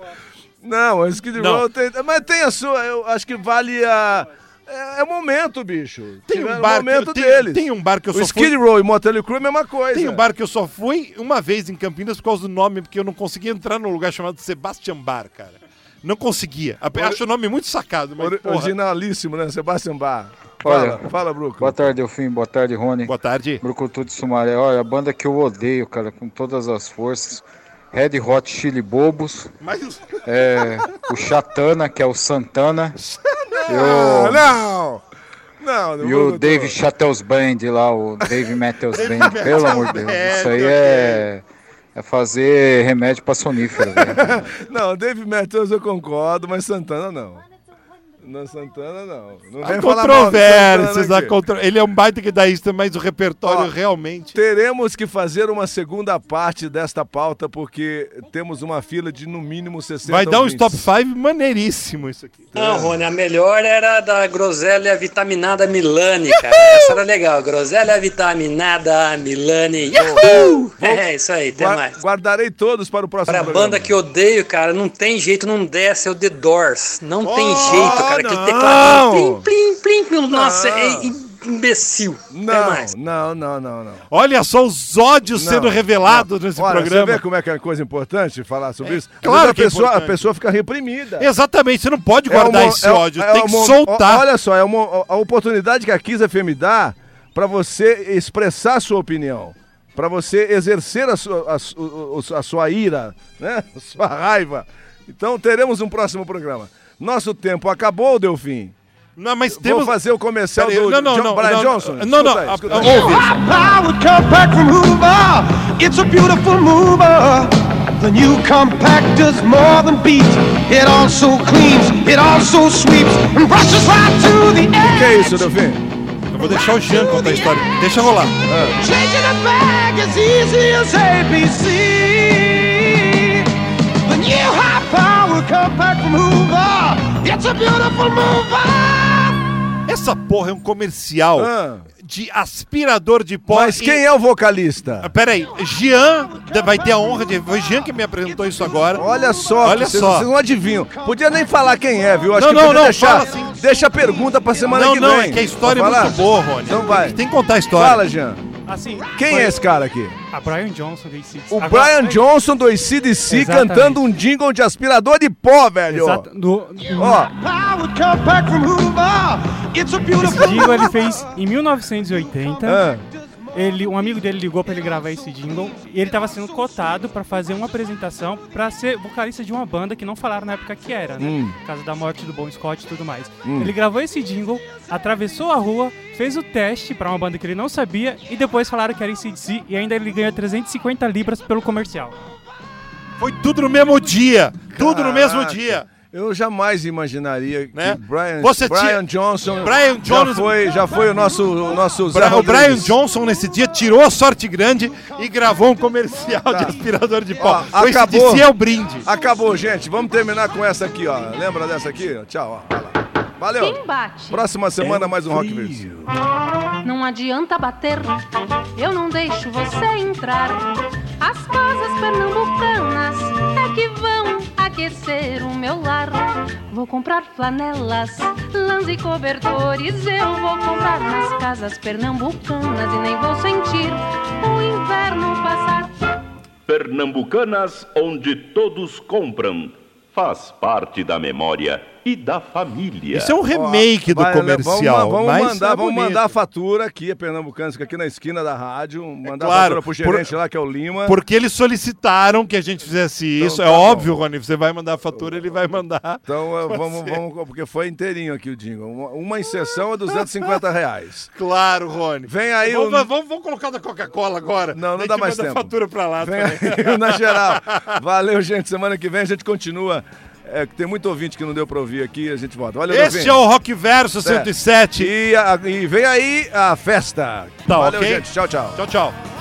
Speaker 2: Não, o Skid
Speaker 1: Não.
Speaker 2: Row tem... Mas tem a sua... Eu acho que vale a... É, é o momento, bicho.
Speaker 1: Tem
Speaker 2: Tiveram
Speaker 1: um bar
Speaker 2: o momento
Speaker 1: que,
Speaker 2: deles.
Speaker 1: tem, tem um bar que eu
Speaker 2: o
Speaker 1: só
Speaker 2: Skid
Speaker 1: fui...
Speaker 2: Row e Motley Crue é a mesma coisa.
Speaker 1: Tem um bar que eu só fui uma vez em Campinas por causa do nome, porque eu não conseguia entrar num lugar chamado Sebastian Bar, cara. Não conseguia. Eu Acho o nome muito sacado, mas
Speaker 2: Ori-. Originalíssimo, né? Sebastian. Fala,
Speaker 26: Olha,
Speaker 2: fala, Bruco.
Speaker 26: Boa tarde, Delfim. Boa tarde, Rony.
Speaker 1: Boa tarde.
Speaker 26: Brucutu de Sumaré. Olha, a banda que eu odeio, cara, com todas as forças. Red Hot Chili Bobos.
Speaker 1: Mas...
Speaker 26: É, o Chatana, que é o Santana.
Speaker 2: Não,
Speaker 26: Eu-
Speaker 2: não! Não, não
Speaker 26: E o. Dave Chattels Band lá, o Dave Matthews Band. Pelo amor de Deus. Isso aí é, é fazer remédio pra sonífero, velho. [laughs]
Speaker 2: Não, Dave Matthews eu concordo, mas Santana não. Não, Santana não. Não
Speaker 1: Há
Speaker 2: mal
Speaker 1: controvérsias, há
Speaker 2: aqui.
Speaker 1: contro... ele é um baita guitarrista, mas o repertório
Speaker 2: Ó,
Speaker 1: realmente...
Speaker 2: Teremos que fazer uma segunda parte desta pauta, porque temos uma fila de no mínimo 60
Speaker 1: Vai dar um top 5 maneiríssimo isso aqui.
Speaker 50: Não, Rony, a melhor era da groselha vitaminada Milani, cara. Essa era legal. Groselha vitaminada Milani. Yahoo! É isso aí, até
Speaker 2: Gua-
Speaker 50: mais.
Speaker 2: Guardarei todos para o próximo
Speaker 50: Para a banda que eu odeio, cara, não tem jeito, não desce, é o The Doors. Não tem
Speaker 2: Oh,
Speaker 50: jeito, cara. Aquele
Speaker 2: não!
Speaker 50: teclado plim, plim, plim, plim. Nossa,
Speaker 2: Não.
Speaker 50: é imbecil.
Speaker 2: Não,
Speaker 50: mais.
Speaker 2: não, não, não, não.
Speaker 1: Olha só os ódios
Speaker 2: Não,
Speaker 1: sendo revelados
Speaker 2: não.
Speaker 1: nesse
Speaker 2: Olha,
Speaker 1: programa.
Speaker 2: Você vê como é que é coisa importante falar sobre isso? Às
Speaker 1: claro
Speaker 2: vezes
Speaker 1: que é
Speaker 2: a pessoa, a
Speaker 1: importante.
Speaker 2: pessoa fica reprimida.
Speaker 1: Exatamente, você não pode
Speaker 2: É
Speaker 1: guardar
Speaker 2: uma-
Speaker 1: esse
Speaker 2: é-
Speaker 1: ódio,
Speaker 2: é
Speaker 1: tem que
Speaker 2: uma-
Speaker 1: soltar.
Speaker 2: Olha só, é uma, a oportunidade que a Kiss FM dá para você expressar a sua opinião, para você exercer a sua, a, a sua ira, né? [laughs] a sua raiva. Então teremos um próximo programa. Nosso tempo acabou, Delfim.
Speaker 1: Não, mas
Speaker 2: Vou
Speaker 1: temos...
Speaker 2: fazer o comercial
Speaker 1: Peraí,
Speaker 2: do
Speaker 1: não, não,
Speaker 2: John-
Speaker 1: não,
Speaker 2: Brian
Speaker 1: não,
Speaker 2: Johnson.
Speaker 1: não, não,
Speaker 2: Escuta aí,
Speaker 1: a-
Speaker 2: escuta
Speaker 1: a-
Speaker 2: aí.
Speaker 1: ouve.
Speaker 17: Power compact mover. It's a beautiful mover. The new compact does more than beat. It also cleans, it also sweeps and brushes right to the
Speaker 2: O que,
Speaker 17: edge.
Speaker 2: é isso, Delfim?
Speaker 1: Eu vou deixar o Jean contar a história. Deixa rolar.
Speaker 17: Changing a bag as easy as ABC. The new high power compact mover. It's a beautiful mover.
Speaker 1: Essa porra é um comercial
Speaker 2: Ah.
Speaker 1: de aspirador de pó.
Speaker 2: Mas quem é o vocalista?
Speaker 1: Ah, Peraí, Jean vai ter a honra de. Foi Jean que me apresentou isso agora.
Speaker 2: Olha só,
Speaker 1: Olha
Speaker 2: vocês,
Speaker 1: só.
Speaker 2: vocês não adivinham. Podia nem falar quem é, viu? Acho
Speaker 1: Não,
Speaker 2: que
Speaker 1: não,
Speaker 2: podia
Speaker 1: não,
Speaker 2: deixar,
Speaker 1: fala assim.
Speaker 2: Deixa a pergunta pra semana
Speaker 1: não,
Speaker 2: que
Speaker 1: não,
Speaker 2: vem.
Speaker 1: é que a história é muito boa, Rony.
Speaker 2: Então vai.
Speaker 1: Tem que contar a história.
Speaker 2: Fala, Jean.
Speaker 9: Assim,
Speaker 2: Quem
Speaker 9: foi
Speaker 2: é esse cara aqui?
Speaker 9: A Brian Johnson do ACDC.
Speaker 2: O
Speaker 9: Agora-
Speaker 2: Brian Johnson do ACDC
Speaker 9: Exatamente.
Speaker 2: cantando um jingle de aspirador de pó, velho.
Speaker 9: Exato. No,
Speaker 2: Ó,
Speaker 9: Esse jingle ele fez em 1980.
Speaker 2: Ah.
Speaker 9: Ele, um amigo dele ligou pra ele gravar esse jingle e ele tava sendo cotado pra fazer uma apresentação pra ser vocalista de uma banda que não falaram na época que era, né?
Speaker 2: Hum.
Speaker 9: Por causa da morte do Bon Scott e tudo mais.
Speaker 2: Hum.
Speaker 9: Ele gravou esse jingle, atravessou a rua, fez o teste pra uma banda que ele não sabia e depois falaram que era ACDC e ainda ele ganhou 350 libras pelo comercial.
Speaker 1: Foi tudo no mesmo dia. Tudo no mesmo
Speaker 2: Caraca.
Speaker 1: dia.
Speaker 2: Eu jamais imaginaria
Speaker 1: Né?
Speaker 2: que Brian,
Speaker 1: Você
Speaker 2: Brian
Speaker 1: tinha-
Speaker 2: Johnson,
Speaker 1: Brian Johnson-
Speaker 2: já foi, já foi o nosso, o nosso Zé
Speaker 1: o Brian. Johnson nesse dia tirou a sorte grande e gravou um comercial de aspirador de pó.
Speaker 2: Ó,
Speaker 1: o
Speaker 2: acabou.
Speaker 1: ACDC é o brinde.
Speaker 2: Acabou, gente. Vamos terminar com essa aqui, ó. Lembra dessa aqui? Tchau, ó. Valeu.
Speaker 51: Quem bate?
Speaker 2: Próxima
Speaker 1: É
Speaker 2: semana mais um Rock Verso.
Speaker 51: Não adianta bater, eu não deixo você entrar. As casas pernambucanas é aquecer o meu lar. Vou comprar flanelas, lãs e cobertores. Eu vou comprar nas casas pernambucanas e nem vou sentir o inverno passar.
Speaker 52: Pernambucanas, onde todos compram. Faz parte da memória e da família.
Speaker 1: Isso é um remake do
Speaker 2: Vai, né,
Speaker 1: comercial.
Speaker 2: Vamos, vamos
Speaker 1: mas
Speaker 2: mandar,
Speaker 1: é
Speaker 2: vamos mandar a fatura aqui, a Pernambucana, fica aqui na esquina da rádio. Mandar a
Speaker 1: Claro,
Speaker 2: fatura pro gerente lá, que é o Lima.
Speaker 1: Porque eles solicitaram que a gente fizesse isso. é
Speaker 2: tá bom.
Speaker 1: óbvio, Rony. Você vai mandar a fatura, ele vai mandar.
Speaker 2: Então eh, vamos,
Speaker 1: Você.
Speaker 2: vamos, porque foi inteirinho aqui o jingle. Uma, uma inserção é 250 reais. [laughs]
Speaker 1: Claro, Rony.
Speaker 2: Vem aí
Speaker 1: vamos,
Speaker 2: o...
Speaker 1: vamos, vamos colocar da Coca-Cola agora.
Speaker 2: Não, não dá mais
Speaker 1: manda
Speaker 2: tempo.
Speaker 1: a fatura pra lá
Speaker 2: Vem
Speaker 1: também.
Speaker 2: aí, na geral. Valeu, gente. Semana que vem a gente continua. É, que tem muito ouvinte que não deu pra ouvir aqui, a gente volta. Valeu,
Speaker 1: Este
Speaker 2: Delfim.
Speaker 1: é o Rock Verso
Speaker 2: É.
Speaker 1: 107.
Speaker 2: E, a- e vem aí a festa.
Speaker 1: Tá,
Speaker 2: Valeu,
Speaker 1: ok?
Speaker 2: gente. Tchau, tchau.
Speaker 1: Tchau, tchau.